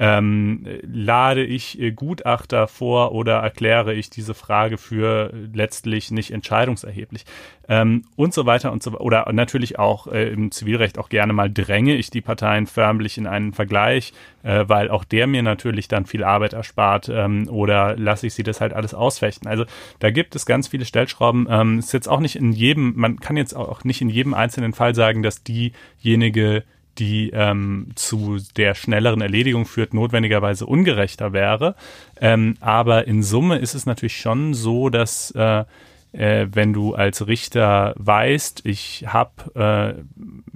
ähm, lade ich äh, Gutachter vor oder erkläre ich diese Frage für letztlich nicht entscheidungserheblich ähm, und so weiter und so oder natürlich auch äh, im Zivilrecht auch gerne mal dränge ich die Parteien förmlich in einen Vergleich, äh, weil auch der mir natürlich dann viel Arbeit erspart ähm, oder lasse ich sie das halt alles ausfechten. Also da gibt es ganz viele Stellschrauben. Ähm, ist jetzt auch nicht in jedem, man kann jetzt auch nicht in jedem einzelnen Fall sagen, dass diejenige die ähm, zu der schnelleren Erledigung führt, notwendigerweise ungerechter wäre. Ähm, aber in Summe ist es natürlich schon so, dass äh, äh, wenn du als Richter weißt, ich habe äh,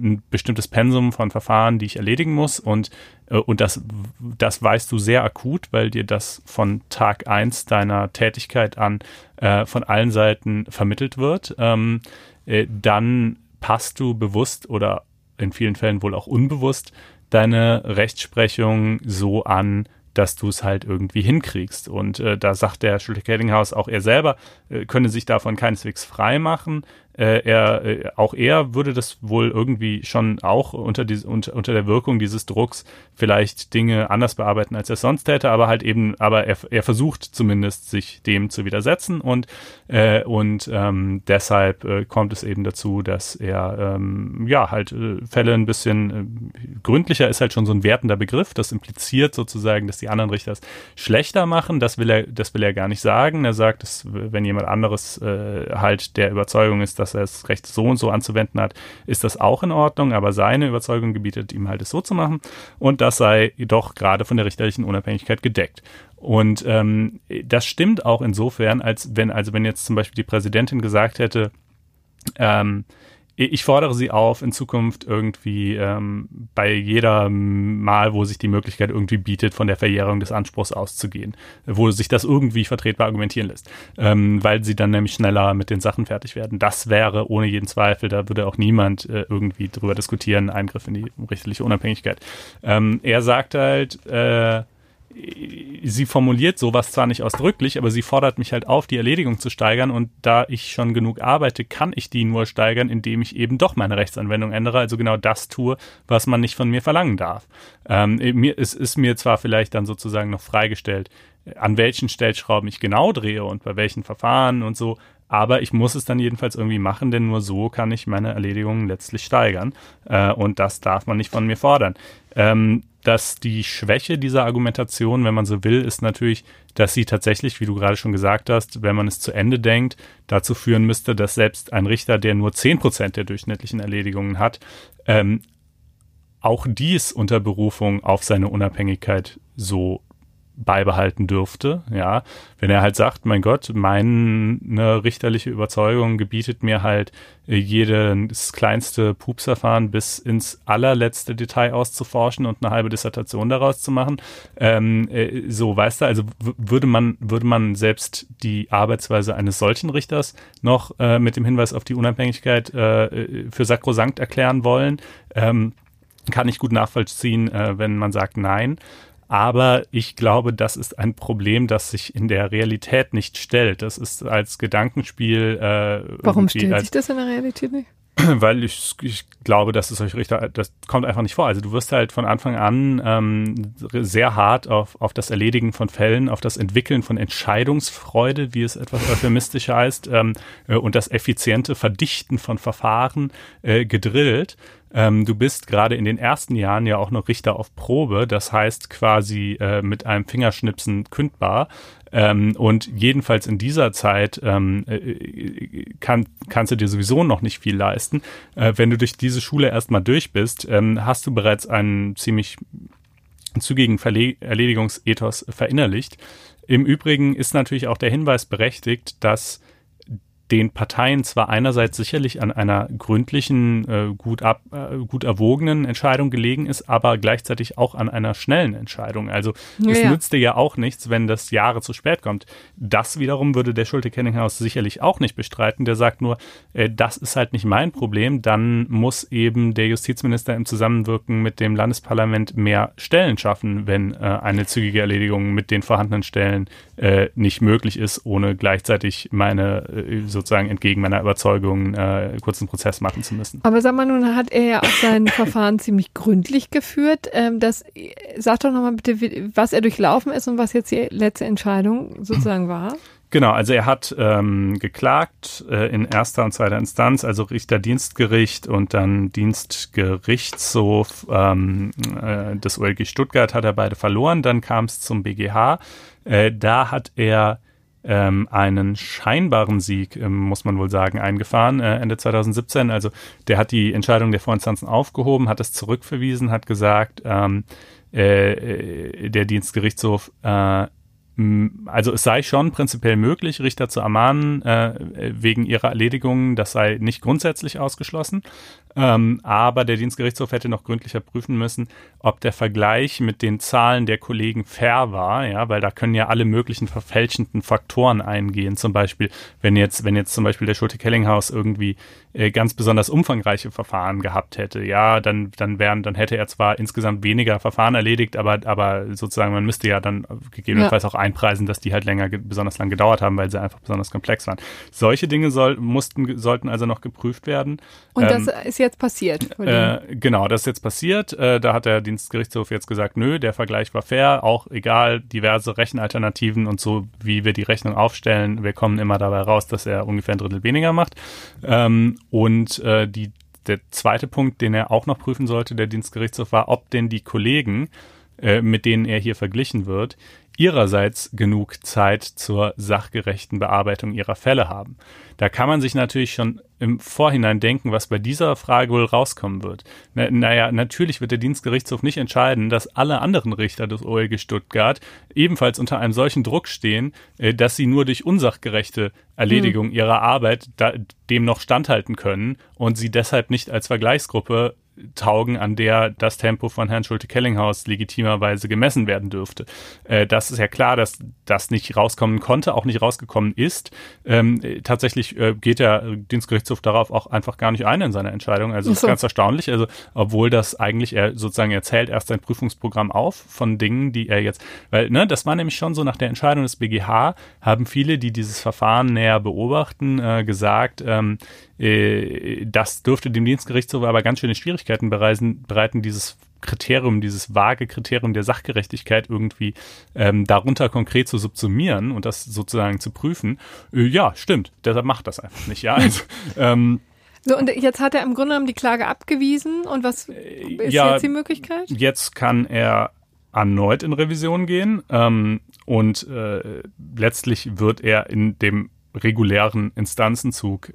ein bestimmtes Pensum von Verfahren, die ich erledigen muss und, äh, und das, das weißt du sehr akut, weil dir das von Tag eins deiner Tätigkeit an äh, von allen Seiten vermittelt wird, ähm, äh, dann passt du bewusst oder in vielen Fällen wohl auch unbewusst deine Rechtsprechung so an, dass du es halt irgendwie hinkriegst. Und äh, da sagt der Schulte-Kellinghaus auch er selber, äh, könne sich davon keineswegs frei machen, äh, er, äh, auch er würde das wohl irgendwie schon auch unter, die, unter, unter der Wirkung dieses Drucks vielleicht Dinge anders bearbeiten, als er sonst täte, aber halt eben, aber er, er versucht zumindest, sich dem zu widersetzen und, äh, und ähm, deshalb äh, kommt es eben dazu, dass er ähm, ja halt äh, Fälle ein bisschen äh, gründlicher ist halt schon so ein wertender Begriff, das impliziert sozusagen, dass die anderen Richter es schlechter machen, das will er, das will er gar nicht sagen. Er sagt, dass wenn jemand anderes äh, halt der Überzeugung ist, dass dass er das Recht so und so anzuwenden hat, ist das auch in Ordnung, aber seine Überzeugung gebietet ihm halt es so zu machen und das sei jedoch gerade von der richterlichen Unabhängigkeit gedeckt. Und ähm, das stimmt auch insofern, als wenn, also wenn jetzt zum Beispiel die Präsidentin gesagt hätte, ähm, ich fordere Sie auf, in Zukunft irgendwie ähm, bei jeder Mal, wo sich die Möglichkeit irgendwie bietet, von der Verjährung des Anspruchs auszugehen, wo sich das irgendwie vertretbar argumentieren lässt, ähm, weil Sie dann nämlich schneller mit den Sachen fertig werden. Das wäre ohne jeden Zweifel, da würde auch niemand äh, irgendwie drüber diskutieren, Eingriff in die richterliche Unabhängigkeit. Ähm, er sagt halt, äh, sie formuliert sowas zwar nicht ausdrücklich, aber sie fordert mich halt auf, die Erledigung zu steigern und da ich schon genug arbeite, kann ich die nur steigern, indem ich eben doch meine Rechtsanwendung ändere, also genau das tue, was man nicht von mir verlangen darf. Ähm, es ist mir zwar vielleicht dann sozusagen noch freigestellt, an welchen Stellschrauben ich genau drehe und bei welchen Verfahren und so, aber ich muss es dann jedenfalls irgendwie machen, denn nur so kann ich meine Erledigungen letztlich steigern. Äh, und das darf man nicht von mir fordern. Ähm, dass die Schwäche dieser Argumentation, wenn man so will, ist natürlich, dass sie tatsächlich, wie du gerade schon gesagt hast, wenn man es zu Ende denkt, dazu führen müsste, dass selbst ein Richter, der nur zehn Prozent der durchschnittlichen Erledigungen hat, ähm, auch dies unter Berufung auf seine Unabhängigkeit so beibehalten dürfte, ja, wenn er halt sagt, mein Gott, meine richterliche Überzeugung gebietet mir halt äh, jedes kleinste Pupserfahren bis ins allerletzte Detail auszuforschen und eine halbe Dissertation daraus zu machen, ähm, äh, so, weißt du, also würde man, würde man selbst die Arbeitsweise eines solchen Richters noch äh, mit dem Hinweis auf die Unabhängigkeit äh, für sakrosankt erklären wollen, ähm, kann ich gut nachvollziehen, äh, wenn man sagt nein. Aber ich glaube, das ist ein Problem, das sich in der Realität nicht stellt. Das ist als Gedankenspiel. Äh, Warum stellt als, sich das in der Realität nicht? [clears throat] Weil ich, ich glaube, dass es euch Richter, das kommt einfach nicht vor. Also du wirst halt von Anfang an ähm, sehr hart auf, auf das Erledigen von Fällen, auf das Entwickeln von Entscheidungsfreude, wie es etwas euphemistisch heißt, ähm, äh, und das effiziente Verdichten von Verfahren äh, gedrillt. Ähm, du bist gerade in den ersten Jahren ja auch noch Richter auf Probe, das heißt quasi äh, mit einem Fingerschnipsen kündbar. Ähm, und jedenfalls in dieser Zeit ähm, äh, kann, kannst du dir sowieso noch nicht viel leisten. Äh, wenn du durch diese Schule erstmal durch bist, ähm, hast du bereits einen ziemlich zügigen Verle Erledigungsethos verinnerlicht. Im Übrigen ist natürlich auch der Hinweis berechtigt, dass den Parteien zwar einerseits sicherlich an einer gründlichen, äh, gut, ab, äh, gut erwogenen Entscheidung gelegen ist, aber gleichzeitig auch an einer schnellen Entscheidung. Also ja, es nützt dir ja auch nichts, wenn das Jahre zu spät kommt. Das wiederum würde der Schulte-Kenninghaus sicherlich auch nicht bestreiten. Der sagt nur, äh, das ist halt nicht mein Problem. Dann muss eben der Justizminister im Zusammenwirken mit dem Landesparlament mehr Stellen schaffen, wenn äh, eine zügige Erledigung mit den vorhandenen Stellen äh, nicht möglich ist, ohne gleichzeitig meine äh, sozusagen entgegen meiner Überzeugung äh, kurzen Prozess machen zu müssen. Aber sag mal, nun hat er ja auch sein [laughs] Verfahren ziemlich gründlich geführt. Ähm, das, sag doch nochmal bitte, was er durchlaufen ist und was jetzt die letzte Entscheidung sozusagen war. Genau, also er hat ähm, geklagt äh, in erster und zweiter Instanz, also Richterdienstgericht und dann Dienstgerichtshof ähm, äh, des OLG Stuttgart hat er beide verloren. Dann kam es zum BGH. Äh, da hat er ähm, einen scheinbaren Sieg, ähm, muss man wohl sagen, eingefahren äh, Ende 2017. Also der hat die Entscheidung der Vorinstanzen aufgehoben, hat es zurückverwiesen, hat gesagt, ähm, äh, äh der Dienstgerichtshof äh, also es sei schon prinzipiell möglich, Richter zu ermahnen äh, wegen ihrer Erledigungen. Das sei nicht grundsätzlich ausgeschlossen. Ähm, aber der Dienstgerichtshof hätte noch gründlicher prüfen müssen, ob der Vergleich mit den Zahlen der Kollegen fair war, ja, weil da können ja alle möglichen verfälschenden Faktoren eingehen. Zum Beispiel, wenn jetzt, wenn jetzt zum Beispiel der Schulte-Kellinghaus irgendwie äh, ganz besonders umfangreiche Verfahren gehabt hätte, ja, dann, dann wären, dann hätte er zwar insgesamt weniger Verfahren erledigt, aber, aber sozusagen man müsste ja dann gegebenenfalls ja. auch einpreisen, dass die halt länger, besonders lang gedauert haben, weil sie einfach besonders komplex waren. Solche Dinge soll, mussten, sollten also noch geprüft werden. Und ähm, das ist jetzt passiert? Äh, genau, das ist jetzt passiert. Äh, da hat der Dienstgerichtshof jetzt gesagt, nö, der Vergleich war fair, auch egal, diverse Rechenalternativen und so, wie wir die Rechnung aufstellen, wir kommen immer dabei raus, dass er ungefähr ein Drittel weniger macht. Ähm, und äh, die, der zweite Punkt, den er auch noch prüfen sollte, der Dienstgerichtshof, war, ob denn die Kollegen, äh, mit denen er hier verglichen wird, ihrerseits genug Zeit zur sachgerechten Bearbeitung ihrer Fälle haben. Da kann man sich natürlich schon im Vorhinein denken, was bei dieser Frage wohl rauskommen wird. Na, naja, natürlich wird der Dienstgerichtshof nicht entscheiden, dass alle anderen Richter des OLG Stuttgart ebenfalls unter einem solchen Druck stehen, äh, dass sie nur durch unsachgerechte Erledigung hm. ihrer Arbeit da, dem noch standhalten können und sie deshalb nicht als Vergleichsgruppe taugen, an der das Tempo von Herrn Schulte-Kellinghaus legitimerweise gemessen werden dürfte. Äh, das ist ja klar, dass das nicht rauskommen konnte, auch nicht rausgekommen ist. Ähm, tatsächlich äh, geht der Dienstgerichtshof darauf auch einfach gar nicht ein in seiner Entscheidung. Also das ist ganz erstaunlich. Also obwohl das eigentlich er sozusagen erzählt erst sein Prüfungsprogramm auf von Dingen, die er jetzt, weil ne, das war nämlich schon so nach der Entscheidung des BGH haben viele, die dieses Verfahren näher beobachten, äh, gesagt, ähm, äh, das dürfte dem Dienstgerichtshof aber ganz schöne Schwierigkeiten bereisen, bereiten, dieses Kriterium, dieses vage Kriterium der Sachgerechtigkeit irgendwie ähm, darunter konkret zu subsumieren und das sozusagen zu prüfen. Äh, ja, stimmt. Deshalb macht das einfach nicht. Ja, also, [laughs] ähm, so, und jetzt hat er im Grunde genommen die Klage abgewiesen. Und was äh, ist ja, jetzt die Möglichkeit? Jetzt kann er erneut in Revision gehen ähm, und äh, letztlich wird er in dem regulären Instanzenzug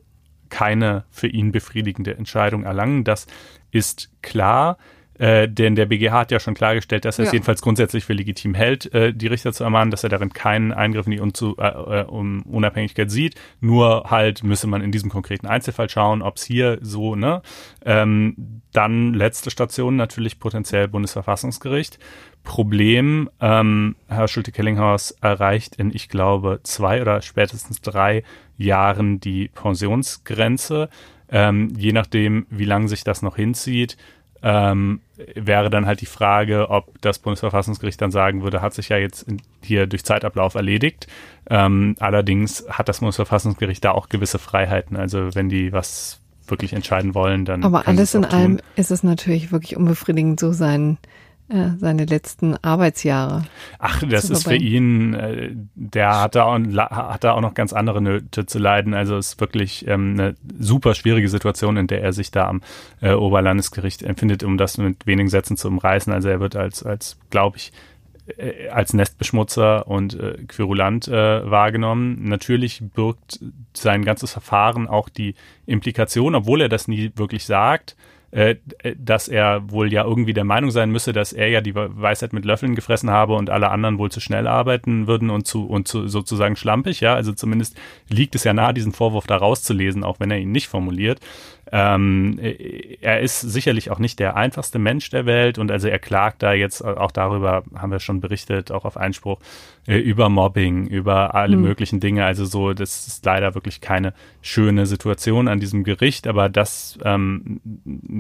keine für ihn befriedigende Entscheidung erlangen. Das ist klar. Äh, denn der BGH hat ja schon klargestellt, dass er ja. es jedenfalls grundsätzlich für legitim hält, äh, die Richter zu ermahnen, dass er darin keinen Eingriff in die Unzu äh, äh, um Unabhängigkeit sieht. Nur halt müsse man in diesem konkreten Einzelfall schauen, ob es hier so, ne? Ähm, dann letzte Station natürlich potenziell Bundesverfassungsgericht. Problem, ähm, Herr Schulte-Kellinghaus erreicht in, ich glaube, zwei oder spätestens drei Jahren die Pensionsgrenze. Ähm, je nachdem, wie lange sich das noch hinzieht, ähm, wäre dann halt die Frage, ob das Bundesverfassungsgericht dann sagen würde, hat sich ja jetzt in, hier durch Zeitablauf erledigt. Ähm, allerdings hat das Bundesverfassungsgericht da auch gewisse Freiheiten. Also wenn die was wirklich entscheiden wollen, dann. Aber alles in allem ist es natürlich wirklich unbefriedigend, so sein ja, seine letzten Arbeitsjahre. Ach, das ist für ihn, äh, der hat da, auch, hat da auch noch ganz andere Nöte zu leiden. Also es ist wirklich ähm, eine super schwierige Situation, in der er sich da am äh, Oberlandesgericht empfindet, um das mit wenigen Sätzen zu umreißen. Also er wird als, als glaube ich, äh, als Nestbeschmutzer und äh, Querulant äh, wahrgenommen. Natürlich birgt sein ganzes Verfahren auch die Implikation, obwohl er das nie wirklich sagt, äh, dass er wohl ja irgendwie der Meinung sein müsse, dass er ja die Weisheit mit Löffeln gefressen habe und alle anderen wohl zu schnell arbeiten würden und zu und zu sozusagen schlampig, ja. Also zumindest liegt es ja nahe, diesen Vorwurf da rauszulesen, auch wenn er ihn nicht formuliert. Ähm, er ist sicherlich auch nicht der einfachste Mensch der Welt und also er klagt da jetzt auch darüber, haben wir schon berichtet, auch auf Einspruch, äh, über Mobbing, über alle mhm. möglichen Dinge. Also so, das ist leider wirklich keine schöne Situation an diesem Gericht, aber das, ähm,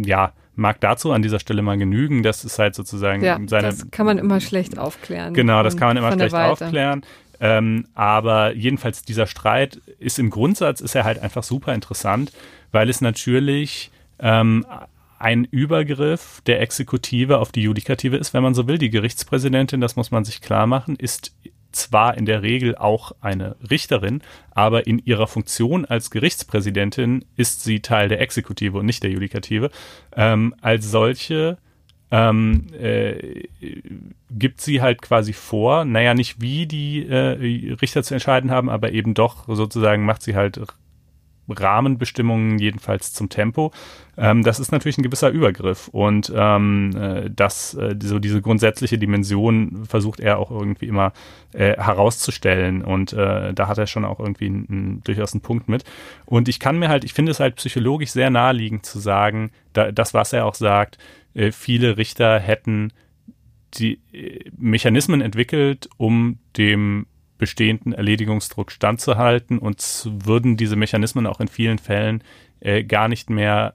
ja, mag dazu an dieser Stelle mal genügen. Das ist halt sozusagen ja, seine. Das kann man immer schlecht aufklären. Genau, das kann man immer schlecht aufklären. Ähm, aber jedenfalls dieser Streit ist im Grundsatz ist er halt einfach super interessant, weil es natürlich ähm, ein Übergriff der Exekutive auf die Judikative ist, wenn man so will. Die Gerichtspräsidentin, das muss man sich klar machen, ist zwar in der Regel auch eine Richterin, aber in ihrer Funktion als Gerichtspräsidentin ist sie Teil der Exekutive und nicht der Judikative. Ähm, als solche ähm, äh, gibt sie halt quasi vor, naja, nicht wie die äh, Richter zu entscheiden haben, aber eben doch sozusagen macht sie halt Rahmenbestimmungen jedenfalls zum Tempo. Ähm, das ist natürlich ein gewisser Übergriff und ähm, äh, das, äh, so diese grundsätzliche Dimension versucht er auch irgendwie immer äh, herauszustellen und äh, da hat er schon auch irgendwie ein, ein, durchaus einen Punkt mit. Und ich kann mir halt, ich finde es halt psychologisch sehr naheliegend zu sagen, da, das, was er auch sagt, äh, viele Richter hätten die äh, Mechanismen entwickelt, um dem bestehenden Erledigungsdruck standzuhalten und würden diese Mechanismen auch in vielen Fällen äh, gar nicht mehr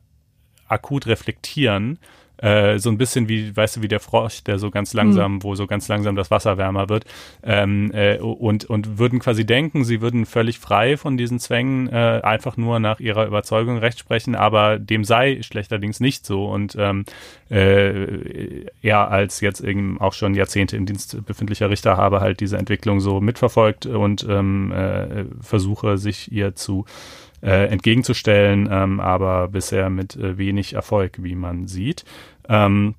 akut reflektieren, äh, so ein bisschen wie, weißt du, wie der Frosch, der so ganz langsam, mhm. wo so ganz langsam das Wasser wärmer wird, ähm, äh, und, und würden quasi denken, sie würden völlig frei von diesen Zwängen äh, einfach nur nach ihrer Überzeugung recht sprechen, aber dem sei schlechterdings nicht so und ähm, äh, er als jetzt eben auch schon Jahrzehnte im Dienst befindlicher Richter habe halt diese Entwicklung so mitverfolgt und ähm, äh, versuche sich ihr zu äh, entgegenzustellen, ähm, aber bisher mit äh, wenig Erfolg, wie man sieht. Ähm,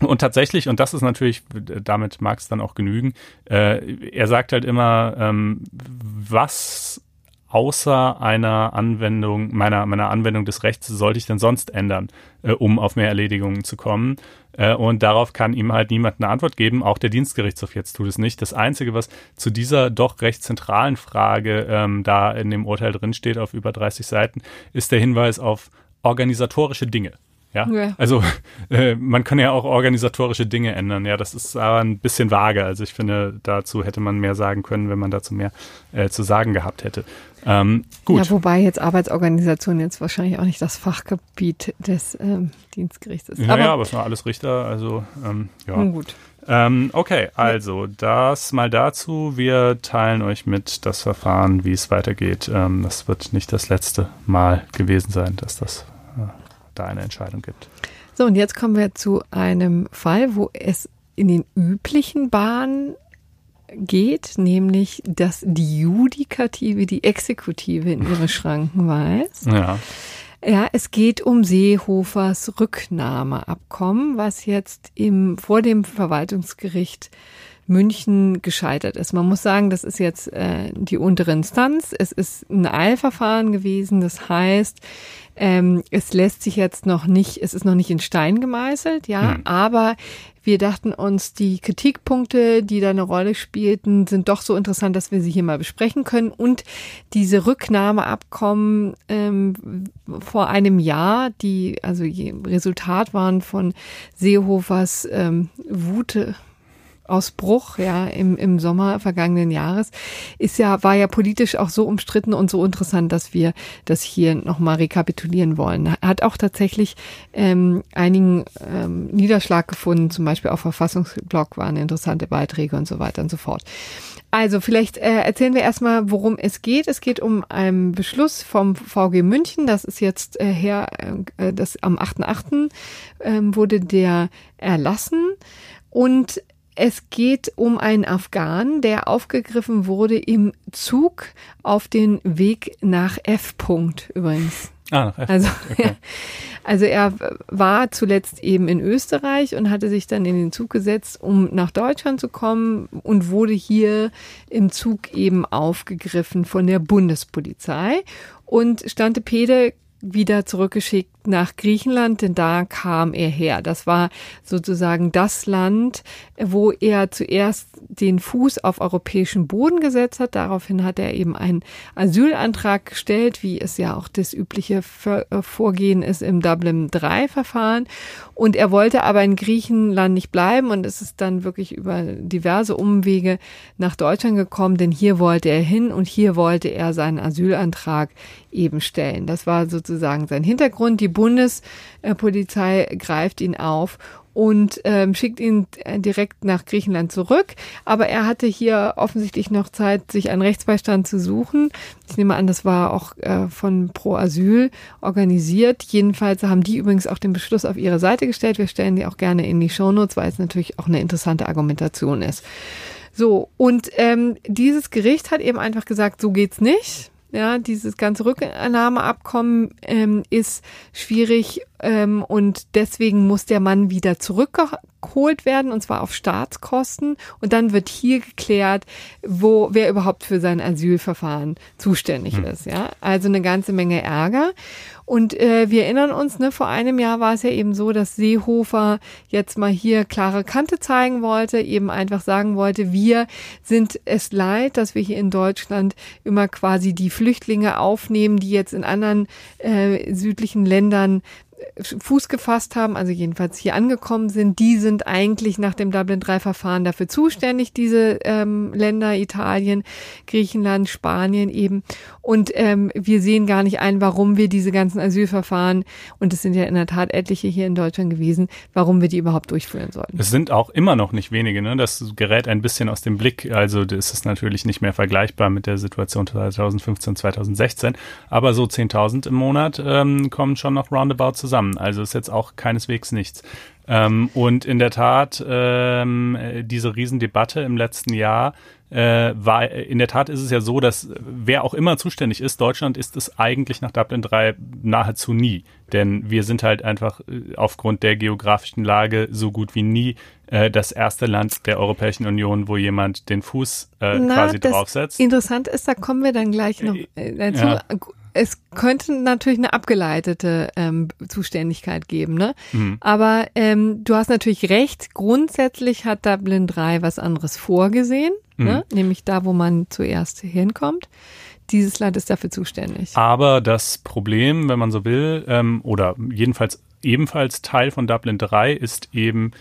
und tatsächlich, und das ist natürlich, damit mag es dann auch genügen, äh, er sagt halt immer, ähm, was außer einer Anwendung, meiner, meiner Anwendung des Rechts sollte ich denn sonst ändern, äh, um auf mehr Erledigungen zu kommen? Äh, und darauf kann ihm halt niemand eine Antwort geben. Auch der Dienstgerichtshof jetzt tut es nicht. Das Einzige, was zu dieser doch recht zentralen Frage ähm, da in dem Urteil drinsteht, auf über 30 Seiten, ist der Hinweis auf organisatorische Dinge. Ja, ja. also [laughs] äh, man kann ja auch organisatorische Dinge ändern. Ja, das ist aber ein bisschen vage. Also ich finde, dazu hätte man mehr sagen können, wenn man dazu mehr äh, zu sagen gehabt hätte. Ähm, gut. Ja, wobei jetzt Arbeitsorganisation jetzt wahrscheinlich auch nicht das Fachgebiet des ähm, Dienstgerichts ist. Ja, aber, ja, aber es sind alles Richter, also ähm, ja. Gut. Ähm, okay, also das mal dazu. Wir teilen euch mit das Verfahren, wie es weitergeht. Ähm, das wird nicht das letzte Mal gewesen sein, dass das da eine Entscheidung gibt. So, und jetzt kommen wir zu einem Fall, wo es in den üblichen Bahnen geht, nämlich dass die Judikative die Exekutive in ihre [laughs] Schranken weist. Ja. Ja, es geht um Seehofers Rücknahmeabkommen, was jetzt im, vor dem Verwaltungsgericht München gescheitert ist. Man muss sagen, das ist jetzt äh, die untere Instanz. Es ist ein Eilverfahren gewesen. Das heißt, ähm, es lässt sich jetzt noch nicht, es ist noch nicht in Stein gemeißelt, ja, hm. aber wir dachten uns, die Kritikpunkte, die da eine Rolle spielten, sind doch so interessant, dass wir sie hier mal besprechen können. Und diese Rücknahmeabkommen ähm, vor einem Jahr, die also Resultat waren von Seehofers ähm, Wute, Ausbruch, ja, im, im Sommer vergangenen Jahres, ist ja, war ja politisch auch so umstritten und so interessant, dass wir das hier nochmal rekapitulieren wollen. Hat auch tatsächlich ähm, einigen ähm, Niederschlag gefunden, zum Beispiel auf Verfassungsblog waren interessante Beiträge und so weiter und so fort. Also vielleicht äh, erzählen wir erstmal, worum es geht. Es geht um einen Beschluss vom VG München. Das ist jetzt äh, her, äh, das am 8.8. Äh, wurde der erlassen. Und es geht um einen Afghan, der aufgegriffen wurde im Zug auf den Weg nach F. -Punkt übrigens. Ah, F. Also, okay. ja, [laughs] also er war zuletzt eben in Österreich und hatte sich dann in den Zug gesetzt, um nach Deutschland zu kommen und wurde hier im Zug eben aufgegriffen von der Bundespolizei und Stante Pede wieder zurückgeschickt nach Griechenland, denn da kam er her. Das war sozusagen das Land, wo er zuerst den Fuß auf europäischen Boden gesetzt hat. Daraufhin hat er eben einen Asylantrag gestellt, wie es ja auch das übliche äh, Vorgehen ist im Dublin 3 Verfahren. Und er wollte aber in Griechenland nicht bleiben und es ist dann wirklich über diverse Umwege nach Deutschland gekommen, denn hier wollte er hin und hier wollte er seinen Asylantrag eben stellen. Das war sozusagen sein Hintergrund. Die Bundespolizei greift ihn auf und ähm, schickt ihn äh, direkt nach Griechenland zurück. Aber er hatte hier offensichtlich noch Zeit, sich einen Rechtsbeistand zu suchen. Ich nehme an, das war auch äh, von Pro Asyl organisiert. Jedenfalls haben die übrigens auch den Beschluss auf ihre Seite gestellt. Wir stellen die auch gerne in die Shownotes, weil es natürlich auch eine interessante Argumentation ist. So, und ähm, dieses Gericht hat eben einfach gesagt, so geht's nicht. Ja, dieses ganze Rücknahmeabkommen ähm, ist schwierig ähm, und deswegen muss der Mann wieder zurückgeholt werden und zwar auf Staatskosten und dann wird hier geklärt, wo wer überhaupt für sein Asylverfahren zuständig hm. ist. Ja, also eine ganze Menge Ärger und äh, wir erinnern uns, ne, vor einem Jahr war es ja eben so, dass Seehofer jetzt mal hier klare Kante zeigen wollte, eben einfach sagen wollte, wir sind es leid, dass wir hier in Deutschland immer quasi die Flüchtlinge aufnehmen, die jetzt in anderen äh, südlichen Ländern Fuß gefasst haben, also jedenfalls hier angekommen sind, die sind eigentlich nach dem Dublin-3-Verfahren dafür zuständig, diese ähm, Länder, Italien, Griechenland, Spanien eben. Und ähm, wir sehen gar nicht ein, warum wir diese ganzen Asylverfahren, und es sind ja in der Tat etliche hier in Deutschland gewesen, warum wir die überhaupt durchführen sollten. Es sind auch immer noch nicht wenige, ne? Das gerät ein bisschen aus dem Blick. Also das ist natürlich nicht mehr vergleichbar mit der Situation 2015, 2016. Aber so 10.000 im Monat ähm, kommen schon noch roundabout zusammen zusammen. Also ist jetzt auch keineswegs nichts. Ähm, und in der Tat, ähm, diese Riesendebatte im letzten Jahr äh, war, in der Tat ist es ja so, dass wer auch immer zuständig ist, Deutschland ist es eigentlich nach Dublin 3 nahezu nie. Denn wir sind halt einfach äh, aufgrund der geografischen Lage so gut wie nie äh, das erste Land der Europäischen Union, wo jemand den Fuß äh, Na, quasi draufsetzt. Interessant ist, da kommen wir dann gleich noch äh, dazu. Ja es könnte natürlich eine abgeleitete ähm, Zuständigkeit geben, ne? Mhm. Aber ähm, du hast natürlich recht, grundsätzlich hat Dublin 3 was anderes vorgesehen, mhm. ne? nämlich da, wo man zuerst hinkommt. Dieses Land ist dafür zuständig. Aber das Problem, wenn man so will, ähm, oder jedenfalls ebenfalls Teil von Dublin 3 ist eben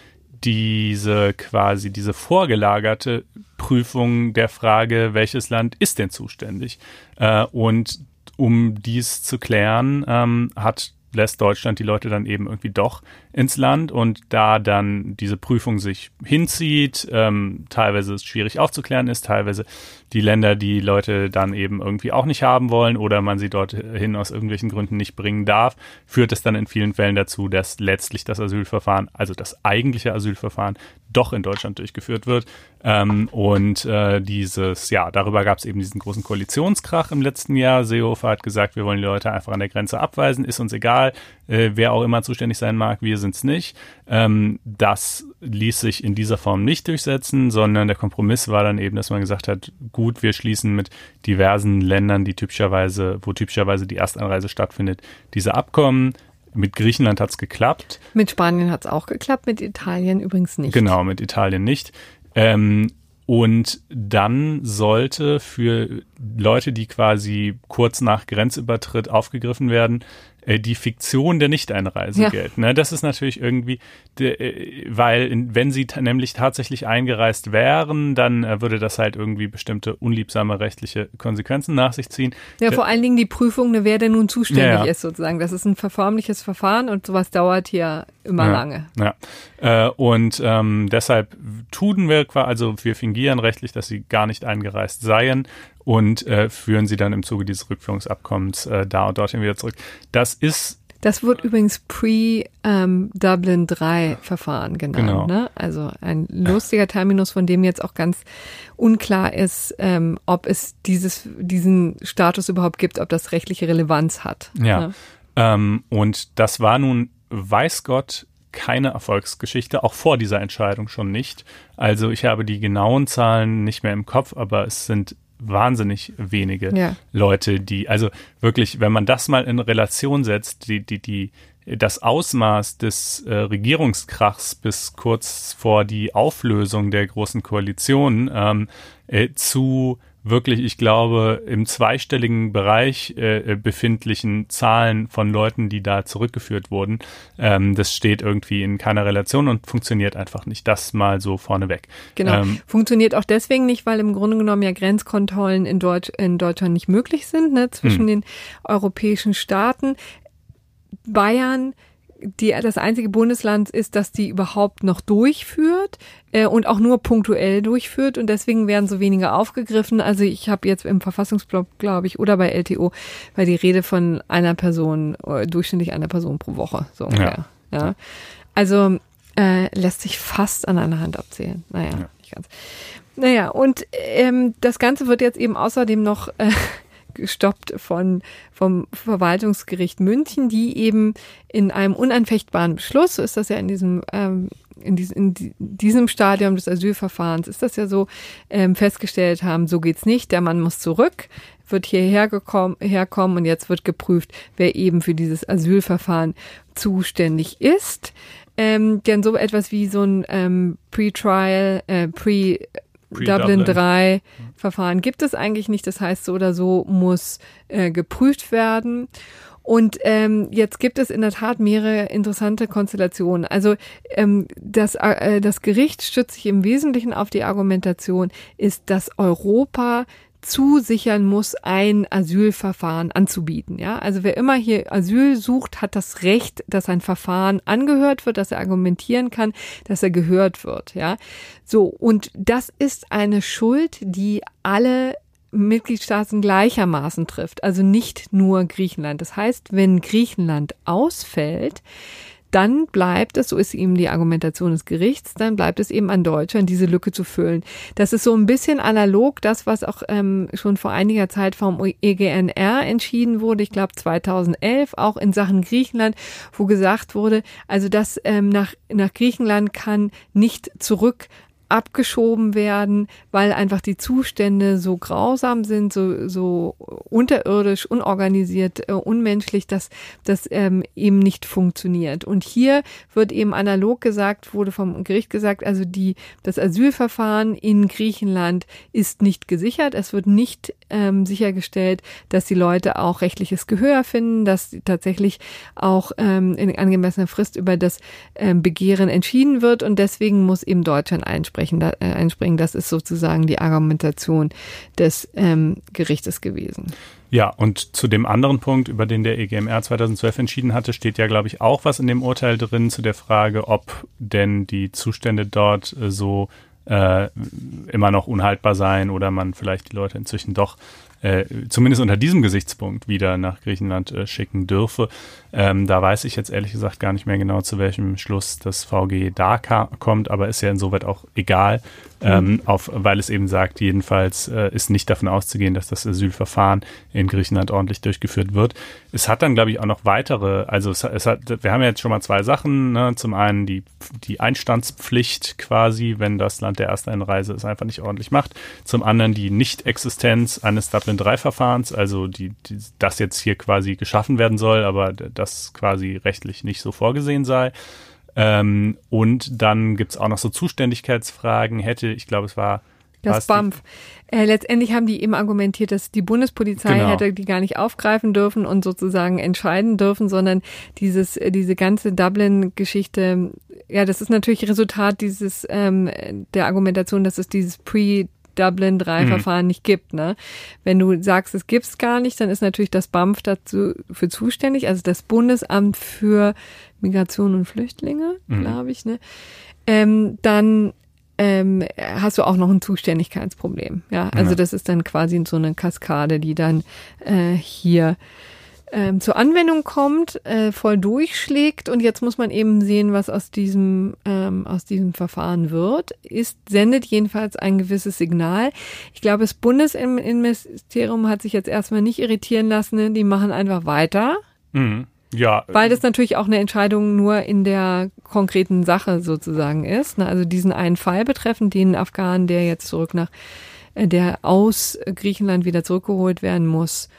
diese quasi diese vorgelagerte Prüfung der Frage, welches Land ist denn zuständig? Äh, und um dies zu klären, ähm, hat lässt Deutschland die Leute dann eben irgendwie doch ins Land und da dann diese Prüfung sich hinzieht, ähm, teilweise es schwierig aufzuklären ist, teilweise die Länder die Leute dann eben irgendwie auch nicht haben wollen oder man sie dorthin aus irgendwelchen Gründen nicht bringen darf, führt es dann in vielen Fällen dazu, dass letztlich das Asylverfahren, also das eigentliche Asylverfahren, doch in Deutschland durchgeführt wird. Ähm, und äh, dieses, ja, darüber gab es eben diesen großen Koalitionskrach im letzten Jahr. Seehofer hat gesagt, wir wollen die Leute einfach an der Grenze abweisen, ist uns egal, äh, wer auch immer zuständig sein mag, wir sind es nicht. Ähm, das ließ sich in dieser Form nicht durchsetzen, sondern der Kompromiss war dann eben, dass man gesagt hat, gut, wir schließen mit diversen Ländern, die typischerweise, wo typischerweise die Erstanreise stattfindet, diese Abkommen. Mit Griechenland hat es geklappt. Mit Spanien hat es auch geklappt, mit Italien übrigens nicht. Genau, mit Italien nicht. Ähm, und dann sollte für Leute, die quasi kurz nach Grenzübertritt aufgegriffen werden, äh, die Fiktion der Nichteinreise ja. gilt. Ne? Das ist natürlich irgendwie, äh, weil wenn sie nämlich tatsächlich eingereist wären, dann äh, würde das halt irgendwie bestimmte unliebsame rechtliche Konsequenzen nach sich ziehen. Ja, vor allen Dingen die Prüfung, ne, wer denn nun zuständig ja, ja. ist sozusagen. Das ist ein verformliches Verfahren und sowas dauert hier immer lange. Ja. Äh, und ähm, deshalb tun wir quasi, also wir fingieren rechtlich, dass sie gar nicht eingereist seien und äh, führen sie dann im Zuge dieses Rückführungsabkommens äh, da und dorthin wieder zurück. Das ist das wird übrigens Pre-Dublin ähm, 3 Verfahren genannt. Genau. Ne? Also ein lustiger Terminus, von dem jetzt auch ganz unklar ist, ähm, ob es dieses, diesen Status überhaupt gibt, ob das rechtliche Relevanz hat. Ja. Ne? Ähm, und das war nun, weiß Gott, keine Erfolgsgeschichte, auch vor dieser Entscheidung schon nicht. Also ich habe die genauen Zahlen nicht mehr im Kopf, aber es sind wahnsinnig wenige Ja. Leute, die, also wirklich, wenn man das mal in Relation setzt, die, die, die, das Ausmaß des äh, Regierungskrachs bis kurz vor die Auflösung der großen Koalition ähm, äh, zu wirklich, ich glaube, im zweistelligen Bereich äh, befindlichen Zahlen von Leuten, die da zurückgeführt wurden, ähm, das steht irgendwie in keiner Relation und funktioniert einfach nicht. Das mal so vorneweg. Genau. Ähm, Funktioniert auch deswegen nicht, weil im Grunde genommen ja Grenzkontrollen in, Deutsch, in Deutschland nicht möglich sind, ne, zwischen Hm. den europäischen Staaten. Bayern, die, das einzige Bundesland ist, das die überhaupt noch durchführt äh, und auch nur punktuell durchführt und deswegen werden so wenige aufgegriffen. Also ich habe jetzt im Verfassungsblock, glaube ich, oder bei LTO, weil die Rede von einer Person, äh, durchschnittlich einer Person pro Woche, so ungefähr. Ja. Also äh, lässt sich fast an einer Hand abzählen. Naja, Ja. nicht ganz. Naja, und ähm, das Ganze wird jetzt eben außerdem noch äh, gestoppt von vom Verwaltungsgericht München, die eben in einem unanfechtbaren Beschluss, so ist das ja in diesem ähm, in, dies, in di- diesem Stadium des Asylverfahrens ist das ja so, ähm, festgestellt haben, so geht's nicht, der Mann muss zurück, wird hierher gekommen, herkommen und jetzt wird geprüft, wer eben für dieses Asylverfahren zuständig ist. Ähm, denn so etwas wie so ein ähm, Pre-Trial, äh, Pre-. Dublin 3 Verfahren gibt es eigentlich nicht. Das heißt, so oder so muss äh, geprüft werden. Und ähm, jetzt gibt es in der Tat mehrere interessante Konstellationen. Also ähm, das, äh, das Gericht stützt sich im Wesentlichen auf die Argumentation, ist, dass Europa zusichern muss, ein Asylverfahren anzubieten. Ja, also wer immer hier Asyl sucht, hat das Recht, dass ein Verfahren angehört wird, dass er argumentieren kann, dass er gehört wird. Ja, so und das ist eine Schuld, die alle Mitgliedstaaten gleichermaßen trifft, also nicht nur Griechenland. Das heißt, wenn Griechenland ausfällt, dann bleibt es, so ist eben die Argumentation des Gerichts, dann bleibt es eben an Deutschland, diese Lücke zu füllen. Das ist so ein bisschen analog, das, was auch ähm, schon vor einiger Zeit vom EGNR entschieden wurde, ich glaube 2011, auch in Sachen Griechenland, wo gesagt wurde, also dass ähm, nach, nach Griechenland kann nicht zurück abgeschoben werden, weil einfach die Zustände so grausam sind, so, so unterirdisch, unorganisiert, äh, unmenschlich, dass das ähm, eben nicht funktioniert. Und hier wird eben analog gesagt, wurde vom Gericht gesagt, also die, das Asylverfahren in Griechenland ist nicht gesichert. Es wird nicht ähm, sichergestellt, dass die Leute auch rechtliches Gehör finden, dass tatsächlich auch ähm, in angemessener Frist über das ähm, Begehren entschieden wird und deswegen muss eben Deutschland einsprechen, da, äh, einspringen. Das ist sozusagen die Argumentation des ähm, Gerichtes gewesen. Ja, und zu dem anderen Punkt, über den der EGMR 2012 entschieden hatte, steht ja, glaube ich, auch was in dem Urteil drin zu der Frage, ob denn die Zustände dort äh, so äh, immer noch unhaltbar seien oder man vielleicht die Leute inzwischen doch äh, zumindest unter diesem Gesichtspunkt wieder nach Griechenland äh, schicken dürfe. Ähm, da weiß ich jetzt ehrlich gesagt gar nicht mehr genau, zu welchem Schluss das VG da kommt, aber ist ja insoweit auch egal, ähm, auf, weil es eben sagt, jedenfalls äh, ist nicht davon auszugehen, dass das Asylverfahren in Griechenland ordentlich durchgeführt wird. Es hat dann, glaube ich, auch noch weitere, also es, es hat, wir haben ja jetzt schon mal zwei Sachen. Ne? Zum einen die, die Einstandspflicht quasi, wenn das Land der Ersteinreise es einfach nicht ordentlich macht. Zum anderen die Nicht-Existenz eines Dublin-3-Verfahrens, also die, die, das jetzt hier quasi geschaffen werden soll, aber das quasi rechtlich nicht so vorgesehen sei. Ähm, und dann gibt's auch noch so Zuständigkeitsfragen. Hätte, ich glaube, es war Das BAMF. Äh, letztendlich haben die eben argumentiert, dass die Bundespolizei Genau. hätte die gar nicht aufgreifen dürfen und sozusagen entscheiden dürfen, sondern dieses, äh, diese ganze Dublin-Geschichte, ja, das ist natürlich Resultat dieses, ähm, der Argumentation, dass es dieses Pre- Dublin 3 Mhm. Verfahren nicht gibt, ne? Wenn du sagst, es gibt's gar nicht, dann ist natürlich das BAMF dazu für zuständig, also das Bundesamt für Migration und Flüchtlinge, Mhm. glaube ich, ne? Ähm, dann ähm, hast du auch noch ein Zuständigkeitsproblem. Ja, also Ja. das ist dann quasi so eine Kaskade, die dann äh, hier ähm, zur Anwendung kommt, äh, voll durchschlägt und jetzt muss man eben sehen, was aus diesem ähm, aus diesem Verfahren wird. Ist sendet jedenfalls ein gewisses Signal. Ich glaube, das Bundesinnenministerium hat sich jetzt erstmal nicht irritieren lassen. Ne? Die machen einfach weiter. Mhm. Ja, Weil das natürlich auch eine Entscheidung nur in der konkreten Sache sozusagen ist. Ne? Also diesen einen Fall betreffend, den Afghanen, der jetzt zurück nach äh, der aus Griechenland wieder zurückgeholt werden muss.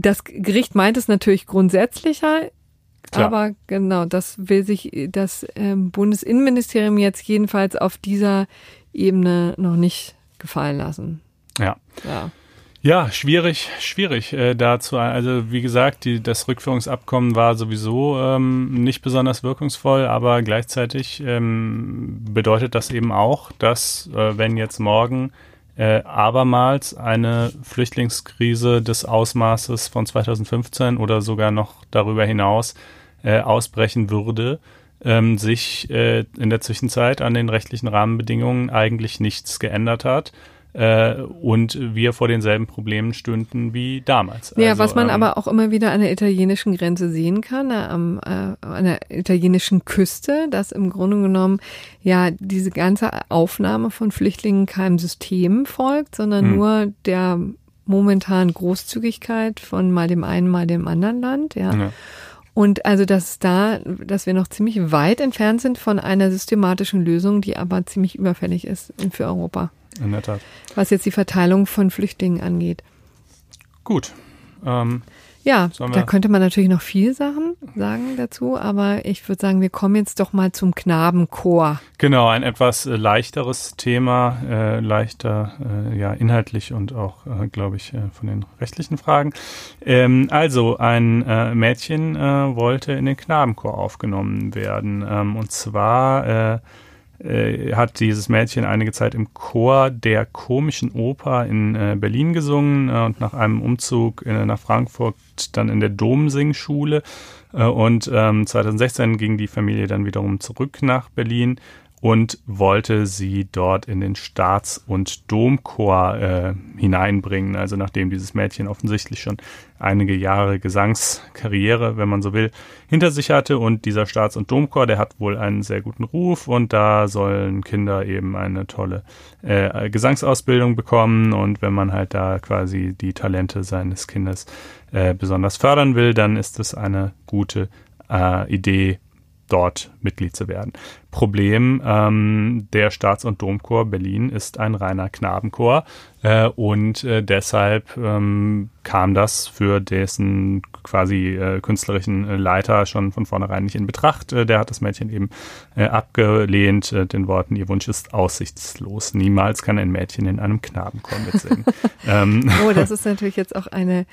Das Gericht meint es natürlich grundsätzlicher, Klar. aber genau, das will sich das ähm, Bundesinnenministerium jetzt jedenfalls auf dieser Ebene noch nicht gefallen lassen. Ja. Ja. Ja, schwierig, schwierig äh, dazu. Also wie gesagt, die, das Rückführungsabkommen war sowieso ähm, nicht besonders wirkungsvoll, aber gleichzeitig ähm, bedeutet das eben auch, dass äh, wenn jetzt morgen äh, abermals eine Flüchtlingskrise des Ausmaßes von 2015 oder sogar noch darüber hinaus äh, ausbrechen würde, ähm, sich äh, in der Zwischenzeit an den rechtlichen Rahmenbedingungen eigentlich nichts geändert hat äh, und wir vor denselben Problemen stünden wie damals. Ja, also, was man ähm, aber auch immer wieder an der italienischen Grenze sehen kann, äh, am, äh, an der italienischen Küste, dass im Grunde genommen ja diese ganze Aufnahme von Flüchtlingen keinem System folgt, sondern hm. nur der momentan Großzügigkeit von mal dem einen, mal dem anderen Land, ja. ja. Und also, dass da, dass wir noch ziemlich weit entfernt sind von einer systematischen Lösung, die aber ziemlich überfällig ist für Europa. In der Tat. Was jetzt die Verteilung von Flüchtlingen angeht. Gut. Ähm, ja, da könnte man natürlich noch viel Sachen sagen dazu, aber ich würde sagen, wir kommen jetzt doch mal zum Knabenchor. Genau, ein etwas äh, leichteres Thema, äh, leichter, äh, ja, inhaltlich und auch, äh, glaube ich, äh, von den rechtlichen Fragen. Ähm, also, ein äh, Mädchen wollte in den Knabenchor aufgenommen werden, ähm, und zwar äh, hat dieses Mädchen einige Zeit im Chor der komischen Oper in äh, Berlin gesungen äh, und nach einem Umzug äh, nach Frankfurt dann in der Domsingschule. Äh, und ähm, 2016 ging die Familie dann wiederum zurück nach Berlin und wollte sie dort in den Staats- und Domchor äh, hineinbringen. Also nachdem dieses Mädchen offensichtlich schon einige Jahre Gesangskarriere, wenn man so will, hinter sich hatte und dieser Staats- und Domchor, der hat wohl einen sehr guten Ruf und da sollen Kinder eben eine tolle äh, Gesangsausbildung bekommen und wenn man halt da quasi die Talente seines Kindes äh, besonders fördern will, dann ist es eine gute äh, Idee, dort Mitglied zu werden. Problem, ähm, der Staats- und Domchor Berlin ist ein reiner Knabenchor äh, und äh, deshalb ähm, kam das für dessen quasi äh, künstlerischen Leiter schon von vornherein nicht in Betracht. Äh, der hat das Mädchen eben äh, abgelehnt, äh, den Worten, ihr Wunsch ist aussichtslos. Niemals kann ein Mädchen in einem Knabenchor mitsingen. [laughs] ähm, oh, das ist natürlich jetzt auch eine